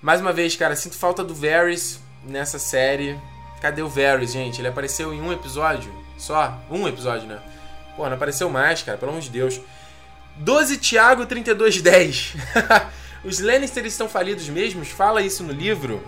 Mais uma vez, cara, sinto falta do Varys nessa série. Cadê o Varys, gente? Ele apareceu em um episódio? Só? Um episódio, né? Pô, não apareceu mais, cara, pelo amor de Deus. 12 Thiago 3210. Os Lannisters estão falidos mesmos? Fala isso no livro.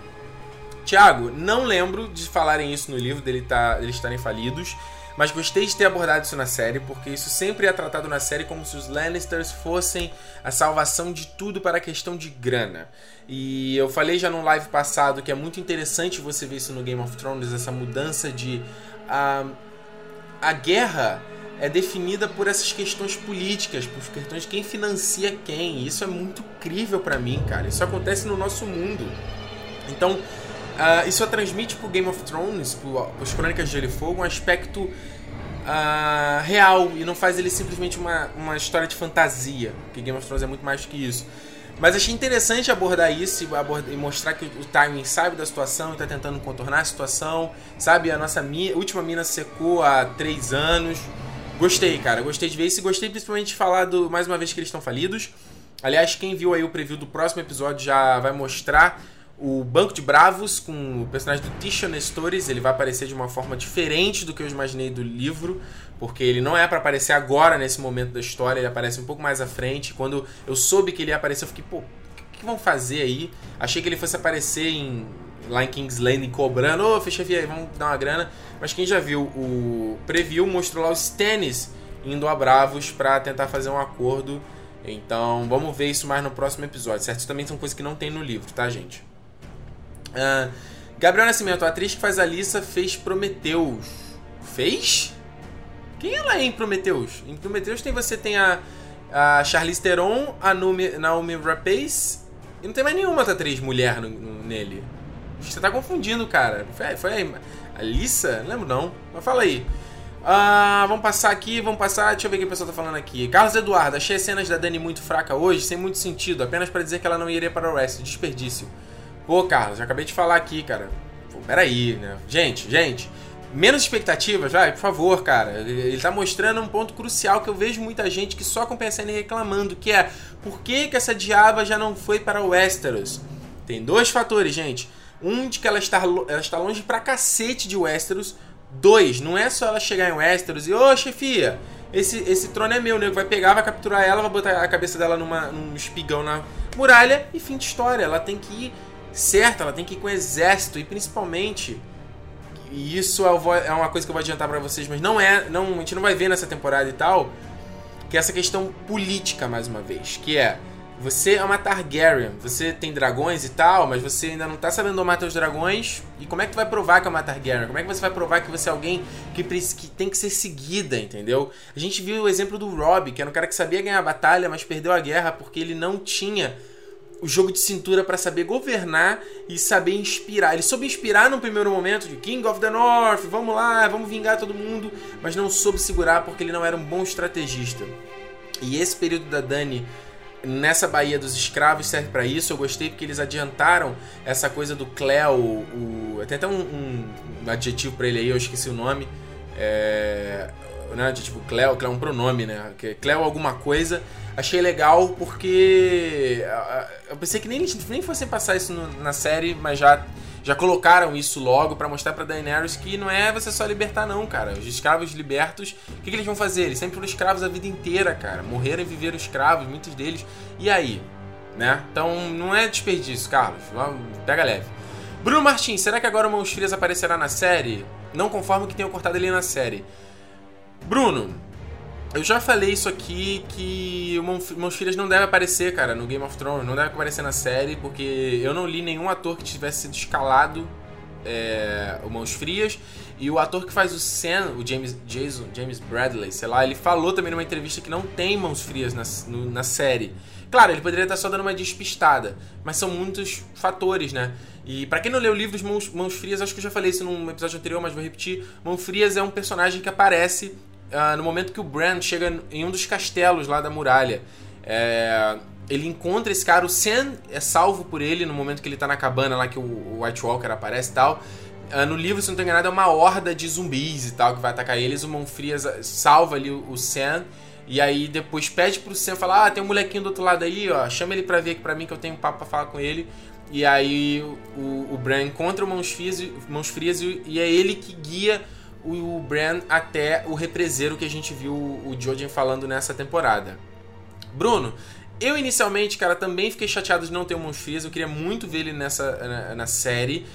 Tiago, não lembro de falarem isso no livro, dele tá, eles estarem falidos, mas gostei de ter abordado isso na série, porque isso sempre é tratado na série como se os Lannisters fossem a salvação de tudo para a questão de grana. E eu falei já no live passado que é muito interessante você ver isso no Game of Thrones, essa mudança de. A, a guerra é definida por essas questões políticas, por questões de quem financia quem. Isso é muito incrível para mim, cara. Isso acontece no nosso mundo. Então, Uh, isso transmite pro Game of Thrones, pro, pros Crônicas de Gelo e Fogo, um aspecto uh, real e não faz ele simplesmente uma, uma história de fantasia, porque Game of Thrones é muito mais que isso. Mas achei interessante abordar isso e, e mostrar que o timing sabe da situação e tá tentando contornar a situação. Sabe, a nossa última mina secou há três anos. Gostei, cara. Gostei de ver isso e gostei principalmente de falar do, mais uma vez que eles estão falidos. Aliás, quem viu aí o preview do próximo episódio já vai mostrar o Banco de Bravos com o personagem do Tishon Stories. Ele vai aparecer de uma forma diferente do que eu imaginei do livro, porque ele não é para aparecer agora nesse momento da história, ele aparece um pouco mais à frente. Quando eu soube que ele ia aparecer, eu fiquei, pô, o que vão fazer aí? Achei que ele fosse aparecer em lá em King's Landing cobrando, ô, oh, fecha aí, vamos dar uma grana. Mas quem já viu o preview mostrou lá os Stannis indo a Bravos para tentar fazer um acordo. Então, vamos ver isso mais no próximo episódio, certo? Isso também são coisas que não tem no livro, tá, gente? Uh, Gabriel Nascimento, a atriz que faz a Lisa, fez Prometeus. Fez? Quem ela é em Prometeus? Em Prometeus tem, você tem a, a Charlize Theron, a Naomi, Naomi Rapace e não tem mais nenhuma outra atriz mulher no, no, nele. Você tá confundindo, cara. Foi, foi a Lisa? Não lembro não. Mas fala aí. Uh, vamos passar aqui, vamos passar. Deixa eu ver o que o pessoal tá falando aqui. Carlos Eduardo, achei as cenas da Dani muito fraca hoje, sem muito sentido, apenas para dizer que ela não iria para o West. Desperdício. Pô, Carlos, já acabei de falar aqui, cara. Pô, peraí, né? Gente, gente, menos expectativas, vai, por favor, cara. Ele tá mostrando um ponto crucial que eu vejo muita gente que só com PSN reclamando, que é por que, que essa diaba já não foi para o Westeros? Tem dois fatores, gente. Um de que ela está, ela está longe pra cacete de Westeros. Dois, não é só ela chegar em Westeros e, ô chefia, esse, esse trono é meu, nego vai pegar, vai capturar ela, vai botar a cabeça dela numa, num espigão na muralha e fim de história. Ela tem que ir certo, ela tem que ir com exército e principalmente e isso é uma coisa que eu vou adiantar para vocês, mas não é, não, a gente não vai ver nessa temporada e tal, que é essa questão política mais uma vez, que é você é uma Targaryen, você tem dragões e tal, mas você ainda não tá sabendo domar seus dragões. E como é que tu vai provar que é uma Targaryen? Como é que você vai provar que você é alguém que, que tem que ser seguida, entendeu? A gente viu o exemplo do Robb, que era um cara que sabia ganhar a batalha, mas perdeu a guerra porque ele não tinha o jogo de cintura para saber governar e saber inspirar. Ele soube inspirar no primeiro momento de King of the North, vamos lá, vamos vingar todo mundo, mas não soube segurar porque ele não era um bom estrategista. E esse período da Dani nessa Baía dos Escravos serve para isso. Eu gostei porque eles adiantaram essa coisa do Cleo, o, tem até um, um, um adjetivo para ele aí, eu esqueci o nome. É, né, adjetivo Cleo, Cleo é um pronome, né? Cleo alguma coisa achei legal porque eu pensei que nem, nem fossem passar isso no, na série, mas já, já colocaram isso logo para mostrar pra Daenerys que não é você só libertar não, cara. Os escravos libertos, o que, que eles vão fazer? Eles sempre foram escravos a vida inteira, cara. Morreram e viveram escravos, muitos deles. E aí? Né? Então não é desperdício, Carlos. Pega leve. Bruno Martins, será que agora o Mãos aparecerá na série? Não conforme que tenham cortado ele na série. Bruno, eu já falei isso aqui que o Mãos não deve aparecer, cara, no Game of Thrones, não deve aparecer na série, porque eu não li nenhum ator que tivesse sido escalado é, o Mãos Frias. E o ator que faz o Sam, o James, Jason, James Bradley, sei lá, ele falou também numa entrevista que não tem Mãos Frias na, no, na série. Claro, ele poderia estar só dando uma despistada, mas são muitos fatores, né? E para quem não leu o livro Mãos, Mãos Frias, acho que eu já falei isso num episódio anterior, mas vou repetir. Mãos Frias é um personagem que aparece uh, no momento que o Bran chega em um dos castelos lá da muralha. É, ele encontra esse cara, o Sam é salvo por ele no momento que ele tá na cabana lá que o White Walker aparece e tal. Uh, no livro, se não tô enganado, é uma horda de zumbis e tal que vai atacar eles. O Monfrias salva ali o, Sam. E aí depois pede pro Sam falar: Ah, tem um molequinho do outro lado aí, ó. Chama ele pra ver aqui pra mim que eu tenho um papo pra falar com ele. E aí o, o Bran encontra o Mãos Frias, Mãos Frias e é ele que guia o Bran até o represeiro que a gente viu o Jojen falando nessa temporada. Bruno, eu inicialmente, cara, também fiquei chateado de não ter o Monfrias, eu queria muito ver ele nessa na, na série.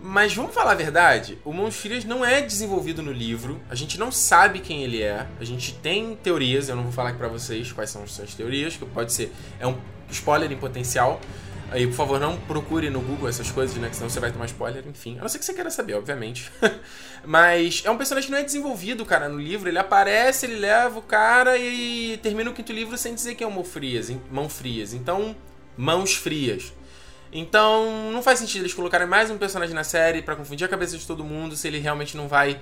Mas vamos falar a verdade, o Monfrias não é desenvolvido no livro, a gente não sabe quem ele é, a gente tem teorias, eu não vou falar aqui pra vocês quais são as teorias, que pode ser, é um spoiler em potencial, Aí, por favor, não procure no Google essas coisas, né? Que senão você vai tomar spoiler, enfim. A não ser que você queira saber, obviamente. Mas é um personagem que não é desenvolvido, cara, no livro. Ele aparece, ele leva o cara e termina o quinto livro sem dizer que é mão frias, mão frias. Então, mãos frias. Então, não faz sentido eles colocarem mais um personagem na série para confundir a cabeça de todo mundo se ele realmente não vai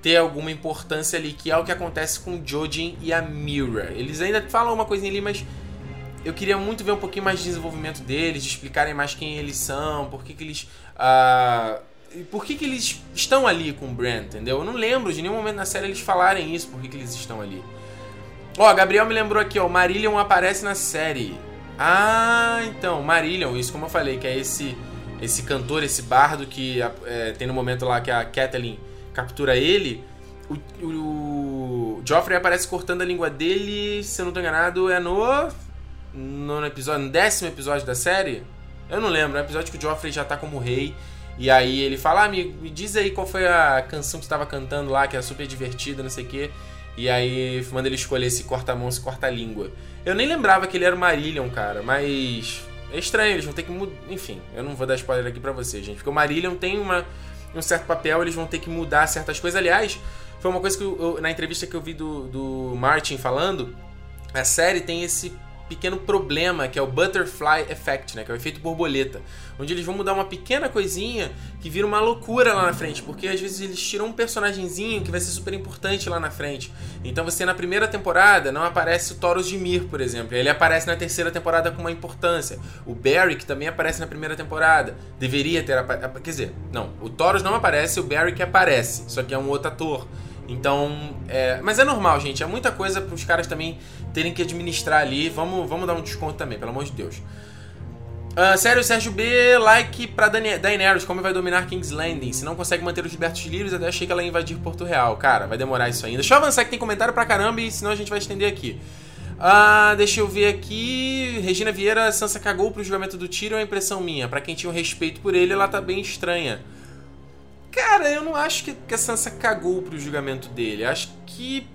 ter alguma importância ali, que é o que acontece com o Jojin e a Mira. Eles ainda falam uma coisinha ali, mas eu queria muito ver um pouquinho mais de desenvolvimento deles, de explicarem mais quem eles são, por que, que eles. Uh, por que, que eles estão ali com o Brand, entendeu? Eu não lembro de nenhum momento na série eles falarem isso, por que, que eles estão ali. Ó, Gabriel me lembrou aqui, ó, Marillion aparece na série. Ah, então, Marillion, isso como eu falei, que é esse esse cantor, esse bardo que é, tem no momento lá que a Kathleen captura ele. O, o, o Joffrey aparece cortando a língua dele, se eu não tô enganado, é no. No episódio, no décimo episódio da série. Eu não lembro, é o episódio que o Joffrey já tá como rei. E aí ele fala, ah, me, me diz aí qual foi a canção que você tava cantando lá, que é super divertida, não sei o quê. E aí manda ele escolher se corta a mão, se corta a língua. Eu nem lembrava que ele era o Marillion, cara, mas. É estranho, eles vão ter que mudar. Enfim, eu não vou dar spoiler aqui pra vocês, gente. Porque o Marillion tem uma, um certo papel, eles vão ter que mudar certas coisas. Aliás, foi uma coisa que eu, na entrevista que eu vi do, do Martin falando. A série tem esse pequeno problema que é o Butterfly Effect, né? Que é o efeito borboleta. Onde eles vão mudar uma pequena coisinha que vira uma loucura lá na frente. Porque às vezes eles tiram um personagemzinho que vai ser super importante lá na frente. Então você na primeira temporada não aparece o Taurus de Mir, por exemplo. Ele aparece na terceira temporada com uma importância. O Barry, que também aparece na primeira temporada. Deveria ter. Quer dizer, não. O Taurus não aparece, o Barry que aparece. Só que é um outro ator. Então, é, mas é normal, gente. É muita coisa para os caras também terem que administrar ali. Vamos, vamos dar um desconto também, pelo amor de Deus. Uh, sério, Sérgio B, like pra Daenerys, como vai dominar King's Landing? Se não consegue manter os libertos livres, até achei que ela ia invadir Porto Real. Cara, vai demorar isso ainda. Deixa eu avançar que tem comentário pra caramba e senão a gente vai estender aqui. Uh, deixa eu ver aqui. Regina Vieira, Sansa cagou pro julgamento do Tyrion, é impressão minha. Pra quem tinha um respeito por ele, ela tá bem estranha. Cara, eu não acho que, que a Sansa cagou pro julgamento dele. Acho que.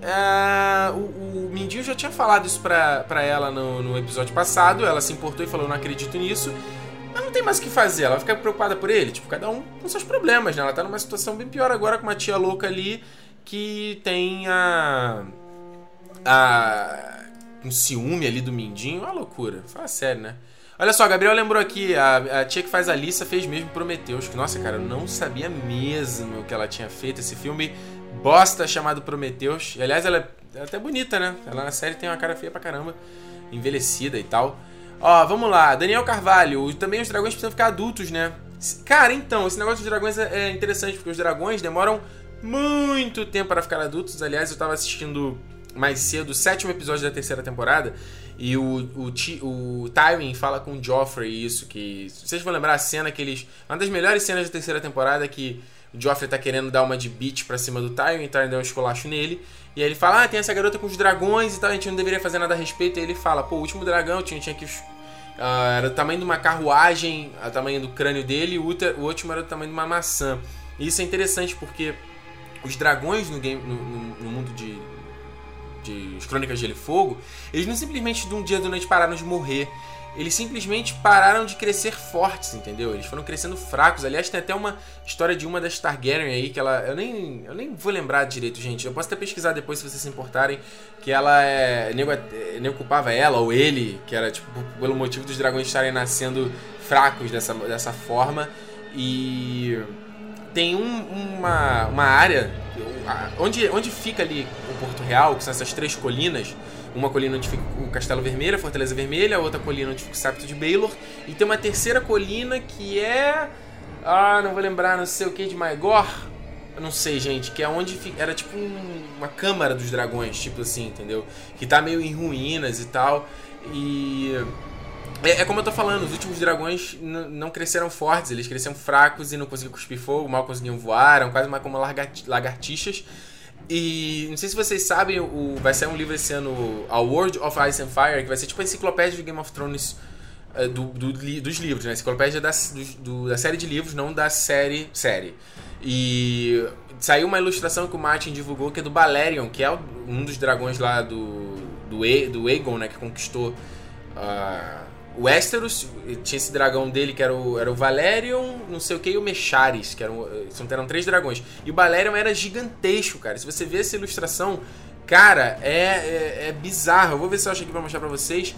É, o, o Mindinho já tinha falado isso pra, pra ela no, no episódio passado. Ela se importou e falou: não acredito nisso. Mas não tem mais o que fazer. Ela fica preocupada por ele. Tipo, cada um com seus problemas, né? Ela tá numa situação bem pior agora com uma tia louca ali que tem a. a. um ciúme ali do Mindinho. Uma loucura. Fala sério, né? Olha só, Gabriel lembrou aqui, a, a tia que faz a Lisa fez mesmo Prometeus. Que, nossa, cara, eu não sabia mesmo que ela tinha feito esse filme bosta chamado Prometeus. E, aliás, ela é até bonita, né? Ela na série tem uma cara feia pra caramba, envelhecida e tal. Ó, vamos lá, Daniel Carvalho. Também os dragões precisam ficar adultos, né? Cara, então, esse negócio dos dragões é, é interessante, porque os dragões demoram muito tempo para ficar adultos. Aliás, eu tava assistindo mais cedo o sétimo episódio da terceira temporada. E o, o, o Tywin fala com o Joffrey isso, que... Vocês vão lembrar a cena que eles... Uma das melhores cenas da terceira temporada é que o Joffrey tá querendo dar uma de beat pra cima do Tywin, o Tywin dá um escolacho nele. E aí ele fala, ah, tem essa garota com os dragões e tal, a gente não deveria fazer nada a respeito. E ele fala, pô, o último dragão tinha, tinha que... Uh, era do tamanho de uma carruagem, o tamanho do crânio dele, e o, o último era do tamanho de uma maçã. E isso é interessante porque os dragões no, game, no, no, no mundo de, de Crônicas de Gelo e Fogo, eles não simplesmente de um dia da noite pararam de morrer. Eles simplesmente pararam de crescer fortes, entendeu? Eles foram crescendo fracos. Aliás, tem até uma história de uma das Targaryen aí que ela. Eu nem, eu nem vou lembrar direito, gente. Eu posso até pesquisar depois se vocês se importarem. Que ela é. Nego, nego culpava ela ou ele, que era tipo pelo motivo dos dragões estarem nascendo fracos dessa, dessa forma. E tem um, uma, uma área onde, onde fica ali o Porto Real, que são essas três colinas. Uma colina onde fica o Castelo Vermelho, a Fortaleza Vermelha, a outra colina onde fica o Septo de Baylor. E tem uma terceira colina que é. Ah, não vou lembrar, não sei o que, de Maegor. Não sei, gente, que é onde fica, era tipo um, uma câmara dos dragões, tipo assim, entendeu? Que tá meio em ruínas e tal. E é, é, como eu tô falando, os últimos dragões não cresceram fortes, eles cresceram fracos e não conseguiam cuspir fogo, mal conseguiam voar, eram quase mais como lagartixas. E não sei se vocês sabem, o, vai sair um livro esse ano, A World of Ice and Fire, que vai ser tipo a enciclopédia de Game of Thrones uh, do, do, dos livros, né? Enciclopédia da, do, da série de livros, não da série série. E saiu uma ilustração que o Martin divulgou que é do Balerion, que é um dos dragões lá do, do, do Aegon, né? Que conquistou. Uh, o Westeros, tinha esse dragão dele que era o, era o Valerion, não sei o que, e o Mecharis, que eram, eram três dragões. E o Valerion era gigantesco, cara. Se você ver essa ilustração, cara, é, é, é bizarro. Eu vou ver se eu acho aqui pra mostrar pra vocês.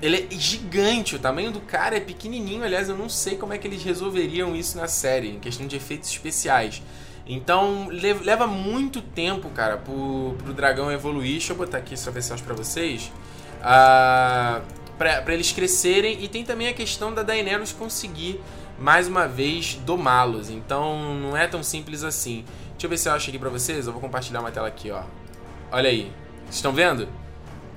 Ele é gigante, o tamanho do cara é pequenininho. Aliás, eu não sei como é que eles resolveriam isso na série, em questão de efeitos especiais. Então leva muito tempo, cara, pro, pro dragão evoluir. Deixa eu botar aqui essa versão pra vocês. Uh, pra eles crescerem. E tem também a questão da Daenerys conseguir, mais uma vez, domá-los. Então não é tão simples assim. Deixa eu ver se eu acho aqui pra vocês. Eu vou compartilhar uma tela aqui, ó. Olha aí. Vocês estão vendo?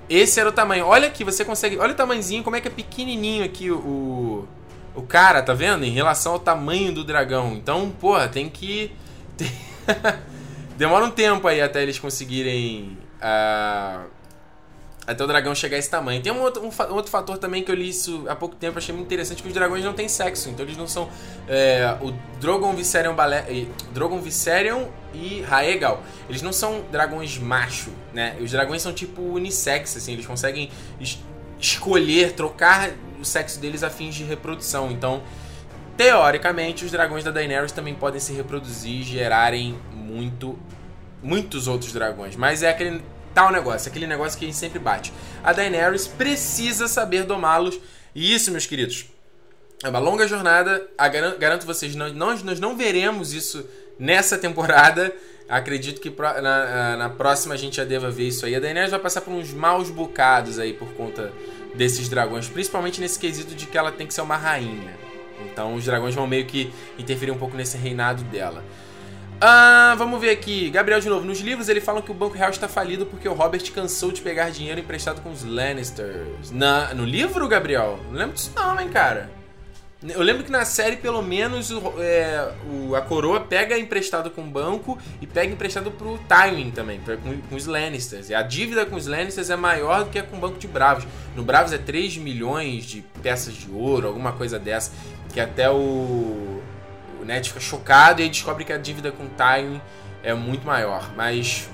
Esse era o tamanho. Olha aqui, você consegue... Olha o tamanhozinho, como é que é pequenininho aqui o... O cara, tá vendo? Em relação ao tamanho do dragão. Então, porra, tem que Demora um tempo aí até eles conseguirem. Uh, até o dragão chegar a esse tamanho. Tem um outro, um, outro fator também que eu li isso há pouco tempo, achei muito interessante, que os dragões não têm sexo. Então eles não são. É, o Drogon Viserion, Balé, Drogon Viserion e Raegal, eles não são dragões macho, né? Os dragões são tipo unissex, assim, eles conseguem es escolher, trocar o sexo deles a fins de reprodução. Então Teoricamente, os dragões da Daenerys também podem se reproduzir e gerarem muito, muitos outros dragões. Mas é aquele tal negócio, aquele negócio que a gente sempre bate. A Daenerys precisa saber domá-los. E isso, meus queridos, é uma longa jornada. Garanto, garanto vocês, nós, nós não veremos isso nessa temporada. Acredito que na, na, próxima a gente já deva ver isso aí. A Daenerys vai passar por uns maus bocados aí por conta desses dragões, principalmente nesse quesito de que ela tem que ser uma rainha. Então os dragões vão meio que interferir um pouco nesse reinado dela. Ah, vamos ver aqui. Gabriel de novo. Nos livros ele fala que o Banco Real está falido porque o Robert cansou de pegar dinheiro emprestado com os Lannisters. Na, no livro, Gabriel? Não lembro disso não, hein, cara. Eu lembro que na série, pelo menos, o, é, o, a coroa pega emprestado com o banco e pega emprestado pro Tywin também, pra, com, com, os Lannisters. E a dívida com os Lannisters é maior do que a com o banco de Bravos. No Bravos é 3 milhões de peças de ouro, alguma coisa dessa que até o, o Ned fica chocado e descobre que a dívida com o Tywin é muito maior. Mas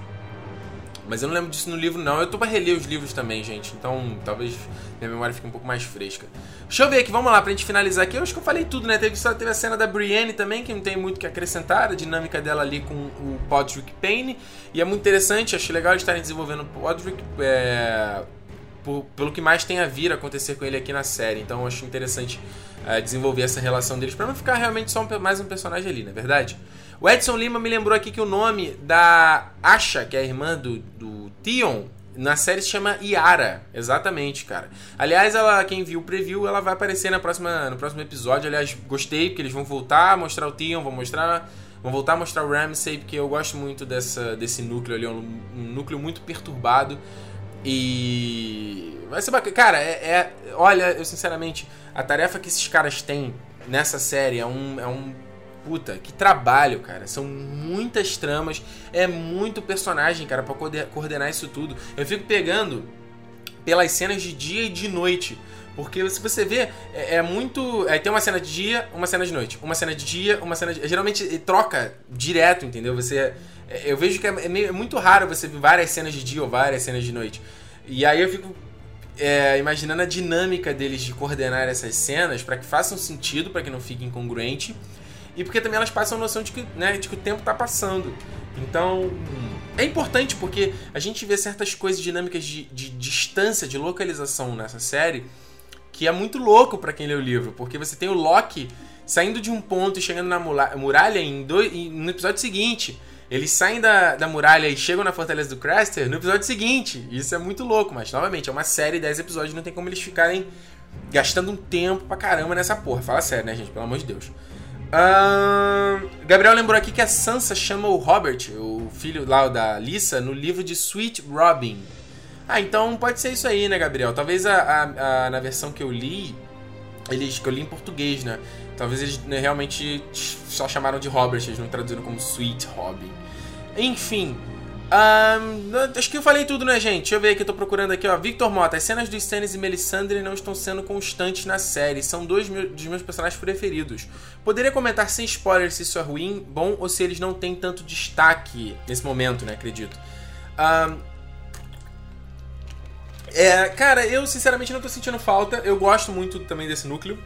mas eu não lembro disso no livro, não. Eu tô pra reler os livros também, gente. Então, talvez minha memória fique um pouco mais fresca. Deixa eu ver aqui, vamos lá, pra gente finalizar aqui. Eu acho que eu falei tudo, né? Teve, só teve a cena da Brienne também, que não tem muito que acrescentar. A dinâmica dela ali com o Podrick Payne. E é muito interessante, acho legal eles estarem desenvolvendo o Podrick. É, por, pelo que mais tem a vir acontecer com ele aqui na série. Então, acho interessante uh, desenvolver essa relação deles, para não ficar realmente só um, mais um personagem ali, não é verdade? O Edson Lima me lembrou aqui que o nome da Asha, que é a irmã do, do Theon, na série se chama Yara, exatamente, cara. Aliás, ela, quem viu o preview, ela vai aparecer na próxima, no próximo episódio. Aliás, gostei, porque eles vão voltar a mostrar o Theon, vão mostrar. Vão voltar a mostrar o Ramsay, porque eu gosto muito dessa, desse núcleo ali, um, um núcleo muito perturbado. E. Vai ser bacana. Cara, é, é, Olha, eu sinceramente, a tarefa que esses caras têm nessa série é um. É um puta, que trabalho, cara. São muitas tramas, é muito personagem, cara, pra coordenar isso tudo. Eu fico pegando pelas cenas de dia e de noite. Porque se você vê, é, é muito. É, tem uma cena de dia, uma cena de noite. Uma cena de dia, uma cena de. Geralmente troca direto, entendeu? Você. É, eu vejo que é, é, meio, é muito raro você ver várias cenas de dia ou várias cenas de noite. E aí eu fico é, imaginando a dinâmica deles de coordenar essas cenas para que façam sentido, para que não fique incongruente. E porque também elas passam a noção de que, né, de que o tempo está passando. Então, é importante porque a gente vê certas coisas dinâmicas de, de distância, de localização nessa série, que é muito louco para quem lê o livro. Porque você tem o Loki saindo de um ponto e chegando na muralha em dois, no episódio seguinte. Eles saem da, da muralha e chegam na fortaleza do Craster no episódio seguinte. Isso é muito louco, mas novamente, é uma série, 10 episódios, não tem como eles ficarem gastando um tempo pra caramba nessa porra. Fala sério, né, gente? Pelo amor de Deus. Uh, Gabriel lembrou aqui que a Sansa chama o Robert, o filho lá da Lisa, no livro de Sweet Robin. Ah, então pode ser isso aí, né, Gabriel? Talvez a, a, a na versão que eu li, eles que eu li em português, né? Talvez eles né, realmente só chamaram de Robert, eles não traduziram como Sweet Robin. Enfim. Um, acho que eu falei tudo, né, gente? Deixa eu ver aqui, eu tô procurando aqui, ó. Victor Mota, as cenas dos Stannis e Melisandre não estão sendo constantes na série. São dois dos meus personagens preferidos. Poderia comentar sem spoiler se isso é ruim, bom ou se eles não têm tanto destaque nesse momento, né? Acredito. Um, é, cara, eu sinceramente não tô sentindo falta. Eu gosto muito também desse núcleo.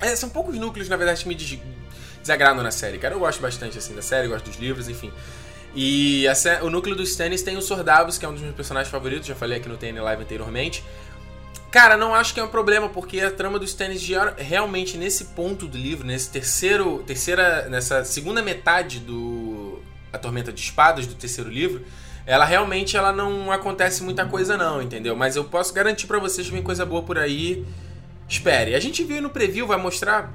É, são poucos núcleos, na verdade, que me desagradam na série, cara. Eu gosto bastante, assim, da série, gosto dos livros, enfim. E essa, o núcleo dos Stannis tem o Sordavos, que é um dos meus personagens favoritos, já falei aqui no TN Live anteriormente. Cara, não acho que é um problema, porque a trama dos Stannis realmente nesse ponto do livro, nesse terceiro, terceira, nessa segunda metade do, a Tormenta de Espadas do terceiro livro, ela realmente ela não acontece muita coisa não, entendeu? Mas eu posso garantir para vocês que vem coisa boa por aí. Espere. A gente viu no preview, vai mostrar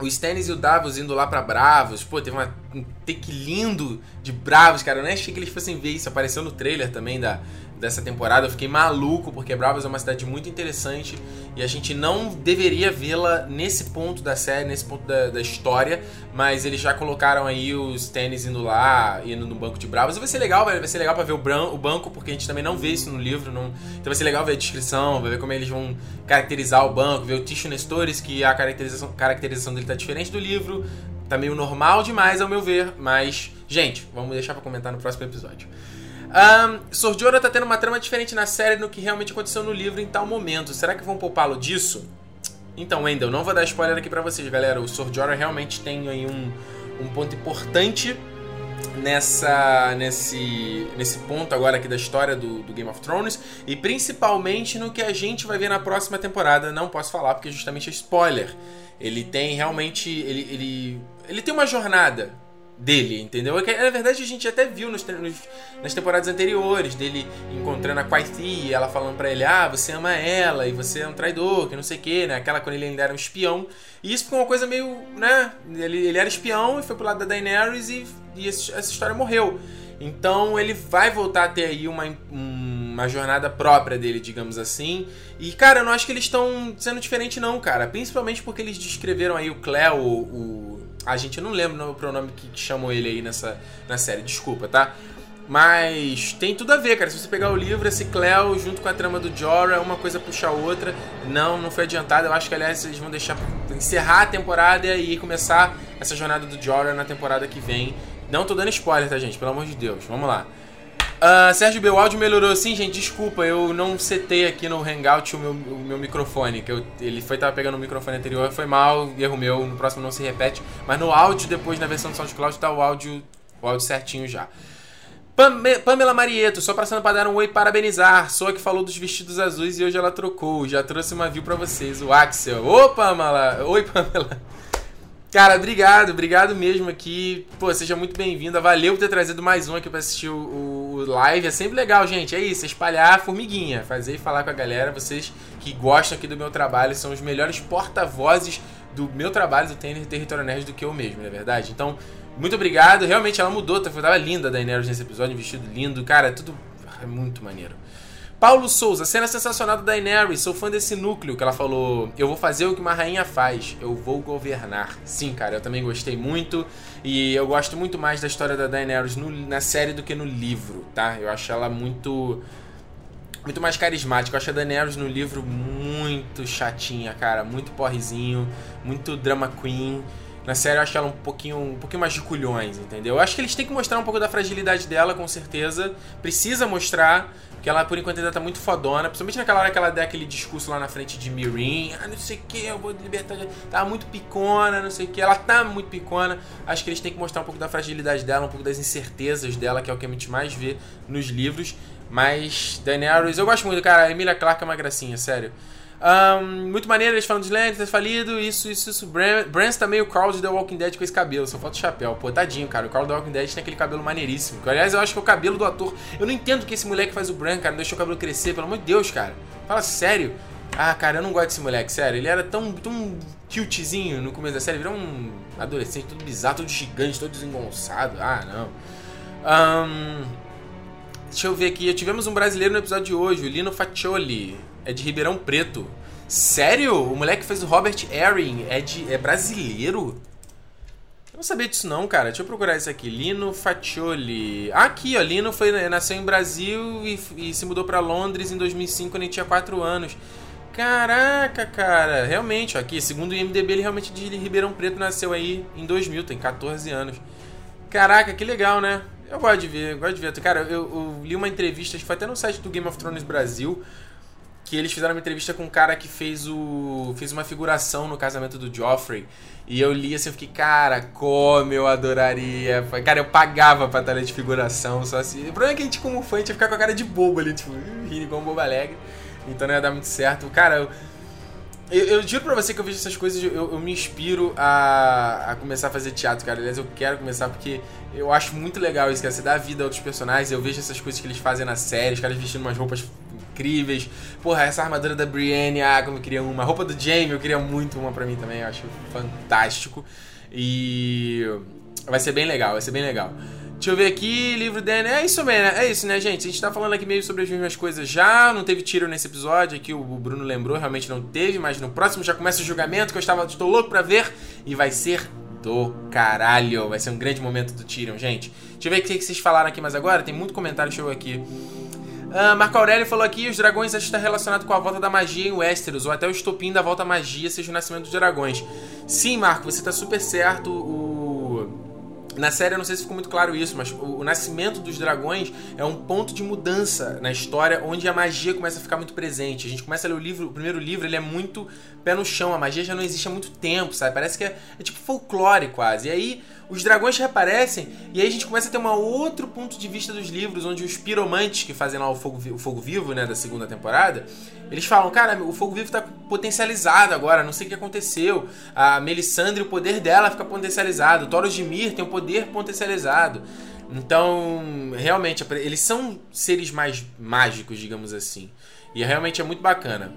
o Stannis e o Davos indo lá para Bravos. Pô, teve uma, um take lindo de Bravos, cara. Eu nem achei que eles fossem ver isso. Apareceu no trailer também da, dessa temporada. Eu fiquei maluco, porque Bravos é uma cidade muito interessante e a gente não deveria vê-la nesse ponto da série, nesse ponto da, da, história, mas eles já colocaram aí os tênis indo lá, indo no banco de Bravos. Vai ser legal, vai ser legal pra ver o, o banco, porque a gente também não vê isso no livro. Não, então vai ser legal ver a descrição, ver como eles vão caracterizar o banco, ver o Tissue Nestores, que a caracterização, caracterização dele tá diferente do livro. Tá meio normal demais, ao meu ver, mas, gente, vamos deixar para comentar no próximo episódio. Um, Sordiora tá tendo uma trama diferente na série do que realmente aconteceu no livro em tal momento. Será que vão poupá-lo disso? Então, Wendell, não vou dar spoiler aqui para vocês, galera. O Sordiora realmente tem aí um, um ponto importante nessa nesse nesse ponto agora aqui da história do, do, Game of Thrones e principalmente no que a gente vai ver na próxima temporada não posso falar porque justamente é spoiler ele tem realmente ele, ele, ele tem uma jornada dele, entendeu? É que, na verdade, a gente até viu nos, nos, nas temporadas anteriores dele encontrando a Quaiti ela falando para ele: Ah, você ama ela e você é um traidor, que não sei o que, né? Aquela quando ele ainda era um espião. E isso ficou uma coisa meio, né? Ele, ele era espião e foi pro lado da Daenerys e, e essa história morreu. Então ele vai voltar a ter aí uma, uma jornada própria dele, digamos assim. E, cara, eu não acho que eles estão sendo diferente, não, cara. Principalmente porque eles descreveram aí o Cleo, o a gente não lembra o pronome que, chamou ele aí nessa na série, desculpa, tá? Mas tem tudo a ver, cara. Se você pegar o livro, esse Cleo junto com a trama do Jorah, uma coisa puxa a outra. Não, não foi adiantado. Eu acho que, aliás, eles vão deixar encerrar a temporada e começar essa jornada do Jorah na temporada que vem. Não tô dando spoiler, tá, gente? Pelo amor de Deus. Vamos lá. Uh, Sérgio B, o áudio melhorou sim, gente. Desculpa, eu não setei aqui no Hangout o meu, o meu microfone. Que eu, ele foi tava pegando o microfone anterior, foi mal, erro meu. No próximo não se repete. Mas no áudio, depois na versão do SoundCloud, tá o áudio, o áudio certinho já. Pamela Marieto, só passando para dar um oi parabenizar. Sou a que falou dos vestidos azuis e hoje ela trocou. Já trouxe uma view para vocês, o Axel. Ô, Pamela! Oi, Pamela! Cara, obrigado, obrigado mesmo aqui. Pô, seja muito bem-vinda. Valeu por ter trazido mais um aqui pra assistir o, o, live. É sempre legal, gente. É isso, espalhar a formiguinha. Fazer e falar com a galera. Vocês que gostam aqui do meu trabalho são os melhores porta-vozes do meu trabalho do Tênis Território Nerd do que eu mesmo, não é verdade? Então, muito obrigado. Realmente ela mudou, tava linda a Daenerys nesse episódio, vestido lindo. Cara, é tudo é muito maneiro. Paulo Souza, cena sensacional da Daenerys, sou fã desse núcleo que ela falou. Eu vou fazer o que uma rainha faz, eu vou governar. Sim, cara, eu também gostei muito e eu gosto muito mais da história da Daenerys no, na série do que no livro, tá? Eu acho ela muito muito mais carismática. Eu acho a Daenerys no livro muito chatinha, cara, muito porrezinho, muito drama queen. Na série eu acho ela um pouquinho, um pouquinho mais de culhões, entendeu? Eu acho que eles têm que mostrar um pouco da fragilidade dela, com certeza. Precisa mostrar, porque ela, por enquanto, ainda tá muito fodona. Principalmente naquela hora que ela der aquele discurso lá na frente de Mirin. Ah, não sei o que, eu vou libertar. Tá muito picona, não sei o que. Ela tá muito picona. Acho que eles têm que mostrar um pouco da fragilidade dela, um pouco das incertezas dela, que é o que a gente mais vê nos livros. Mas Daenerys, eu gosto muito, cara. A Emilia Clarke é uma gracinha, sério. Um, muito maneiro, eles falando de Lennon, ter falido, isso, isso, isso. Brans tá meio Carl de The Walking Dead com esse cabelo, só falta o chapéu. Pô, tadinho, cara. O Carl The Walking Dead tem aquele cabelo maneiríssimo. Aliás, eu acho que é o cabelo do ator. Eu não entendo que esse moleque faz o Bran, cara, não deixou o cabelo crescer, pelo amor de Deus, cara. Fala sério. Ah, cara, eu não gosto desse moleque, sério. Ele era tão, tão cutezinho no começo da série, virou um adolescente todo bizarro, todo gigante, todo desengonçado. Ah, não. Um, deixa eu ver aqui. Tivemos um brasileiro no episódio de hoje, o Lino Faccioli é de Ribeirão Preto. Sério? O moleque que fez o Robert Erin é, de, é brasileiro? Eu não sabia disso não, cara. Deixa eu procurar isso aqui. Lino Faccioli. Aqui, ó. Lino foi, nasceu em Brasil e, e se mudou para Londres em 2005 quando ele tinha 4 anos. Caraca, cara. Realmente, ó, aqui, segundo o IMDB, ele realmente de Ribeirão Preto nasceu aí em 2000, tem 14 anos. Caraca, que legal, né? Eu gosto de ver, gosto de ver. Cara, eu, eu li uma entrevista, acho que foi até no site do Game of Thrones Brasil, que eles fizeram uma entrevista com um cara que fez o fez uma figuração no casamento do Joffrey. E eu li assim, eu fiquei, cara, como eu adoraria. Cara, eu pagava pra estar de figuração, só assim. O problema é que a gente, como fã, a gente ia ficar com a cara de bobo ali, tipo, rindo igual um bobo alegre. Então não ia dar muito certo. Cara, eu, Eu, eu, juro pra você que eu vejo essas coisas, eu, eu me inspiro a, a, começar a fazer teatro, cara. Aliás, eu quero começar porque eu acho muito legal isso, cara. Você dá vida a outros personagens, eu vejo essas coisas que eles fazem na série, os caras vestindo umas roupas incríveis. Porra, essa armadura da Brienne, ah, como eu queria uma. A roupa do Jaime, eu queria muito uma pra mim também, eu acho fantástico. E vai ser bem legal, vai ser bem legal. Deixa eu ver aqui, livro Danny. É isso mesmo, né? É isso, né, gente? A gente tá falando aqui meio sobre as mesmas coisas já. Não teve tiro nesse episódio. Aqui o Bruno lembrou, realmente não teve, mas no próximo já começa o julgamento que eu estava. Estou louco pra ver. E vai ser do caralho. Vai ser um grande momento do Tyrion, gente. Deixa eu ver o que vocês falaram aqui mais agora. Tem muito comentário show aqui. Uh, Marco Aurélio falou aqui: os dragões está relacionado com a volta da magia em Westeros, ou até o estopim da volta à magia seja o nascimento dos dragões. Sim, Marco, você está super certo. O na série, eu não sei se ficou muito claro isso, mas o, o, nascimento dos dragões é um ponto de mudança na história onde a magia começa a ficar muito presente. A gente começa a ler o livro, o primeiro livro, ele é muito pé no chão, a magia já não existe há muito tempo, sabe? Parece que é, é tipo folclore quase. E aí os dragões reaparecem e aí a gente começa a ter um outro ponto de vista dos livros, onde os piromantes que fazem lá o fogo, o fogo vivo, né, da segunda temporada, eles falam, cara, o fogo vivo está potencializado agora, não sei o que aconteceu. A Melisandre, o poder dela fica potencializado. O Thoros de Mir tem o poder potencializado. Então, realmente, eles são seres mais mágicos, digamos assim. E realmente é muito bacana.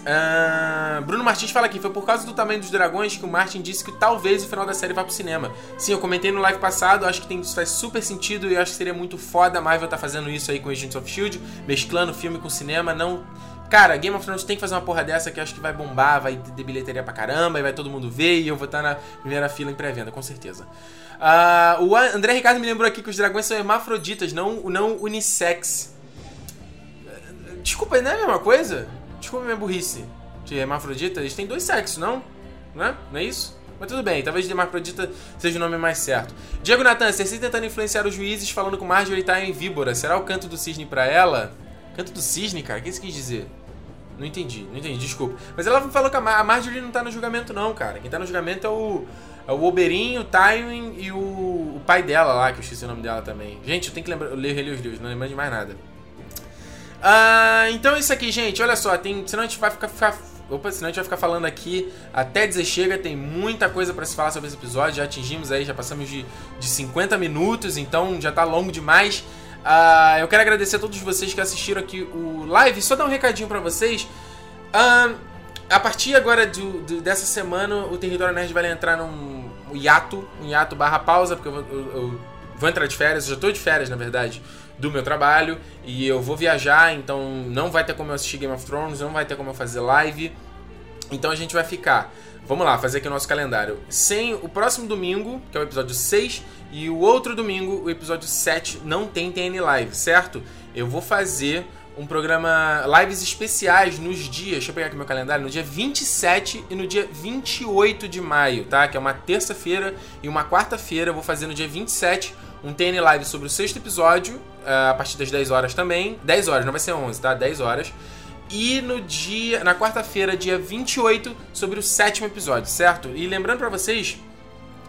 Uh, Bruno Martins fala aqui, foi por causa do tamanho dos dragões que o Martin disse que talvez o final da série vá pro cinema. Sim, eu comentei no live passado, acho que tem, isso faz super sentido e acho que seria muito foda a Marvel tá fazendo isso aí com Agents of S.H.I.E.L.D., mesclando filme com cinema, não... Cara, Game of Thrones tem que fazer uma porra dessa que acho que vai bombar, vai ter bilheteria pra caramba e vai todo mundo ver e eu vou estar na primeira fila em pré-venda, com certeza. Uh, o André Ricardo me lembrou aqui que os dragões são hermafroditas, não, não unissex. Desculpa, não é a mesma coisa? Desculpa minha burrice. De hermafrodita, eles têm dois sexos, não? Não é? Não é isso? Mas tudo bem, talvez de hermafrodita seja o nome mais certo. Diego Natan, Cersei tentando influenciar os juízes falando o Marjorie tá em víbora. Será o canto do cisne pra ela? Canto do cisne, cara? O que isso quis dizer? Não entendi, não entendi, desculpa. Mas ela falou que a Marjorie não tá no julgamento, não, cara. Quem tá no julgamento é o, é o Oberyn, o Tywin e o, o pai dela lá, que eu esqueci o nome dela também. Gente, eu tenho que lembrar, eu ler, os livros, não lembro de mais nada. Ah, então isso aqui, gente. Olha só, tem, senão a gente vai ficar, ficar Opa, senão a gente vai ficar falando aqui até dizer chega. Tem muita coisa para se falar sobre esse episódio. Já atingimos aí, já passamos de, de 50 minutos, então já tá longo demais. Uh, eu quero agradecer a todos vocês que assistiram aqui o live. Só dar um recadinho para vocês. Uh, a partir agora do, do, dessa semana, o Território Nerd vai entrar num um hiato, um hiato barra pausa, porque eu, eu, eu vou entrar de férias, eu já tô de férias, na verdade do meu trabalho e eu vou viajar, então não vai ter como eu assistir Game of Thrones, não vai ter como eu fazer live. Então a gente vai ficar. Vamos lá, fazer aqui o nosso calendário. Sem o próximo domingo, que é o episódio 6, e o outro domingo, o episódio 7, não tem TN Live, certo? Eu vou fazer um programa lives especiais nos dias, deixa eu pegar aqui meu calendário, no dia 27 e no dia 28 de maio, tá? Que é uma terça-feira e uma quarta-feira, vou fazer no dia 27 um TN Live sobre o sexto episódio, uh, a partir das 10 horas também. 10 horas, não vai ser 11, tá? 10 horas. E no dia, na quarta-feira, dia 28, sobre o sétimo episódio, certo? E lembrando para vocês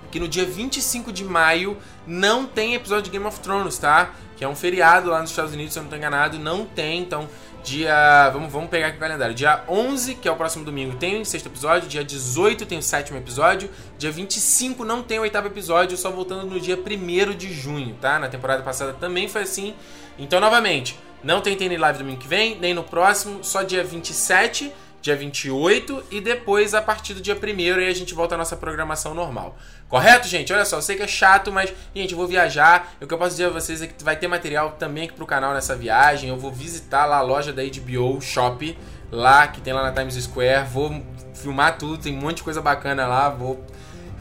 que no dia 25 de maio não tem episódio de Game of Thrones, tá? Que é um feriado lá nos Estados Unidos, se eu não tô enganado, não tem, então Dia. Vamos, vamos pegar aqui o calendário. Dia 11, que é o próximo domingo, tem o sexto episódio. Dia 18 tem o sétimo episódio. Dia 25 não tem o oitavo episódio, só voltando no dia 1 de junho, tá? Na temporada passada também foi assim. Então, novamente, não tem TN Live domingo que vem, nem no próximo, só dia 27 dia 28 e depois a partir do dia 1 e a gente volta à nossa programação normal. Correto, gente? Olha só, eu sei que é chato, mas, gente, eu vou viajar. O que eu posso dizer a vocês é que vai ter material também aqui pro canal nessa viagem. Eu vou visitar lá a loja da HBO Shop, lá que tem lá na Times Square. Vou filmar tudo, tem um monte de coisa bacana lá. Vou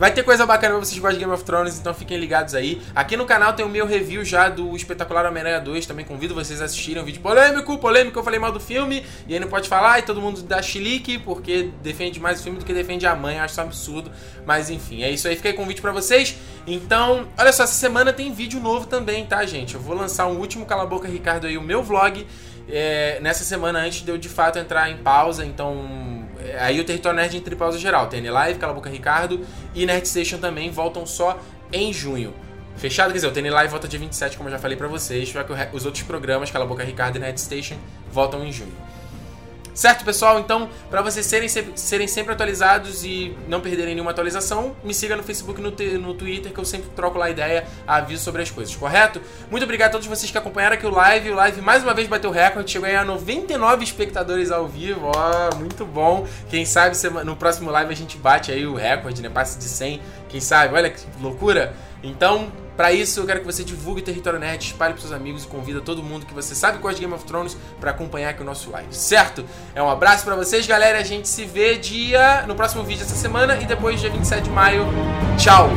Vai ter coisa bacana pra vocês que gostam de Game of Thrones, então fiquem ligados aí. Aqui no canal tem o meu review já do Espetacular Homem-Aranha 2, também convido vocês a assistirem. Um vídeo polêmico, polêmico, eu falei mal do filme, e aí não pode falar, e todo mundo dá chilique, porque defende mais o filme do que defende a mãe, eu acho isso um absurdo. Mas enfim, é isso aí, fica aí convite pra vocês. Então, olha só, essa semana tem vídeo novo também, tá, gente? Eu vou lançar um último Cala Boca Ricardo aí, o meu vlog, é, nessa semana antes de eu de fato entrar em pausa, então aí o Território Nerd entre pausa geral. TN Live, Cala Boca Ricardo e Nerd Station também voltam só em junho. Fechado? Quer dizer, o TN Live volta dia 27, como eu já falei pra vocês. Só que os outros programas, Cala Boca Ricardo e Nerd Station, voltam em junho. Certo, pessoal? Então, para vocês serem, serem sempre atualizados e não perderem nenhuma atualização, me siga no Facebook e no, no Twitter, que eu sempre troco lá ideia, aviso sobre as coisas, correto? Muito obrigado a todos vocês que acompanharam aqui o live. O live mais uma vez bateu recorde, chegou a 99 espectadores ao vivo, ó, muito bom. Quem sabe no próximo live a gente bate aí o recorde, né? Passe de 100, quem sabe? Olha que loucura. Então, para isso, eu quero que você divulgue Território Nerd, espalhe para seus amigos e convida todo mundo que você sabe gosta de Game of Thrones para acompanhar aqui o nosso live, certo? É um abraço para vocês, galera. A gente se vê dia no próximo vídeo essa semana e depois dia 27 de maio. Tchau!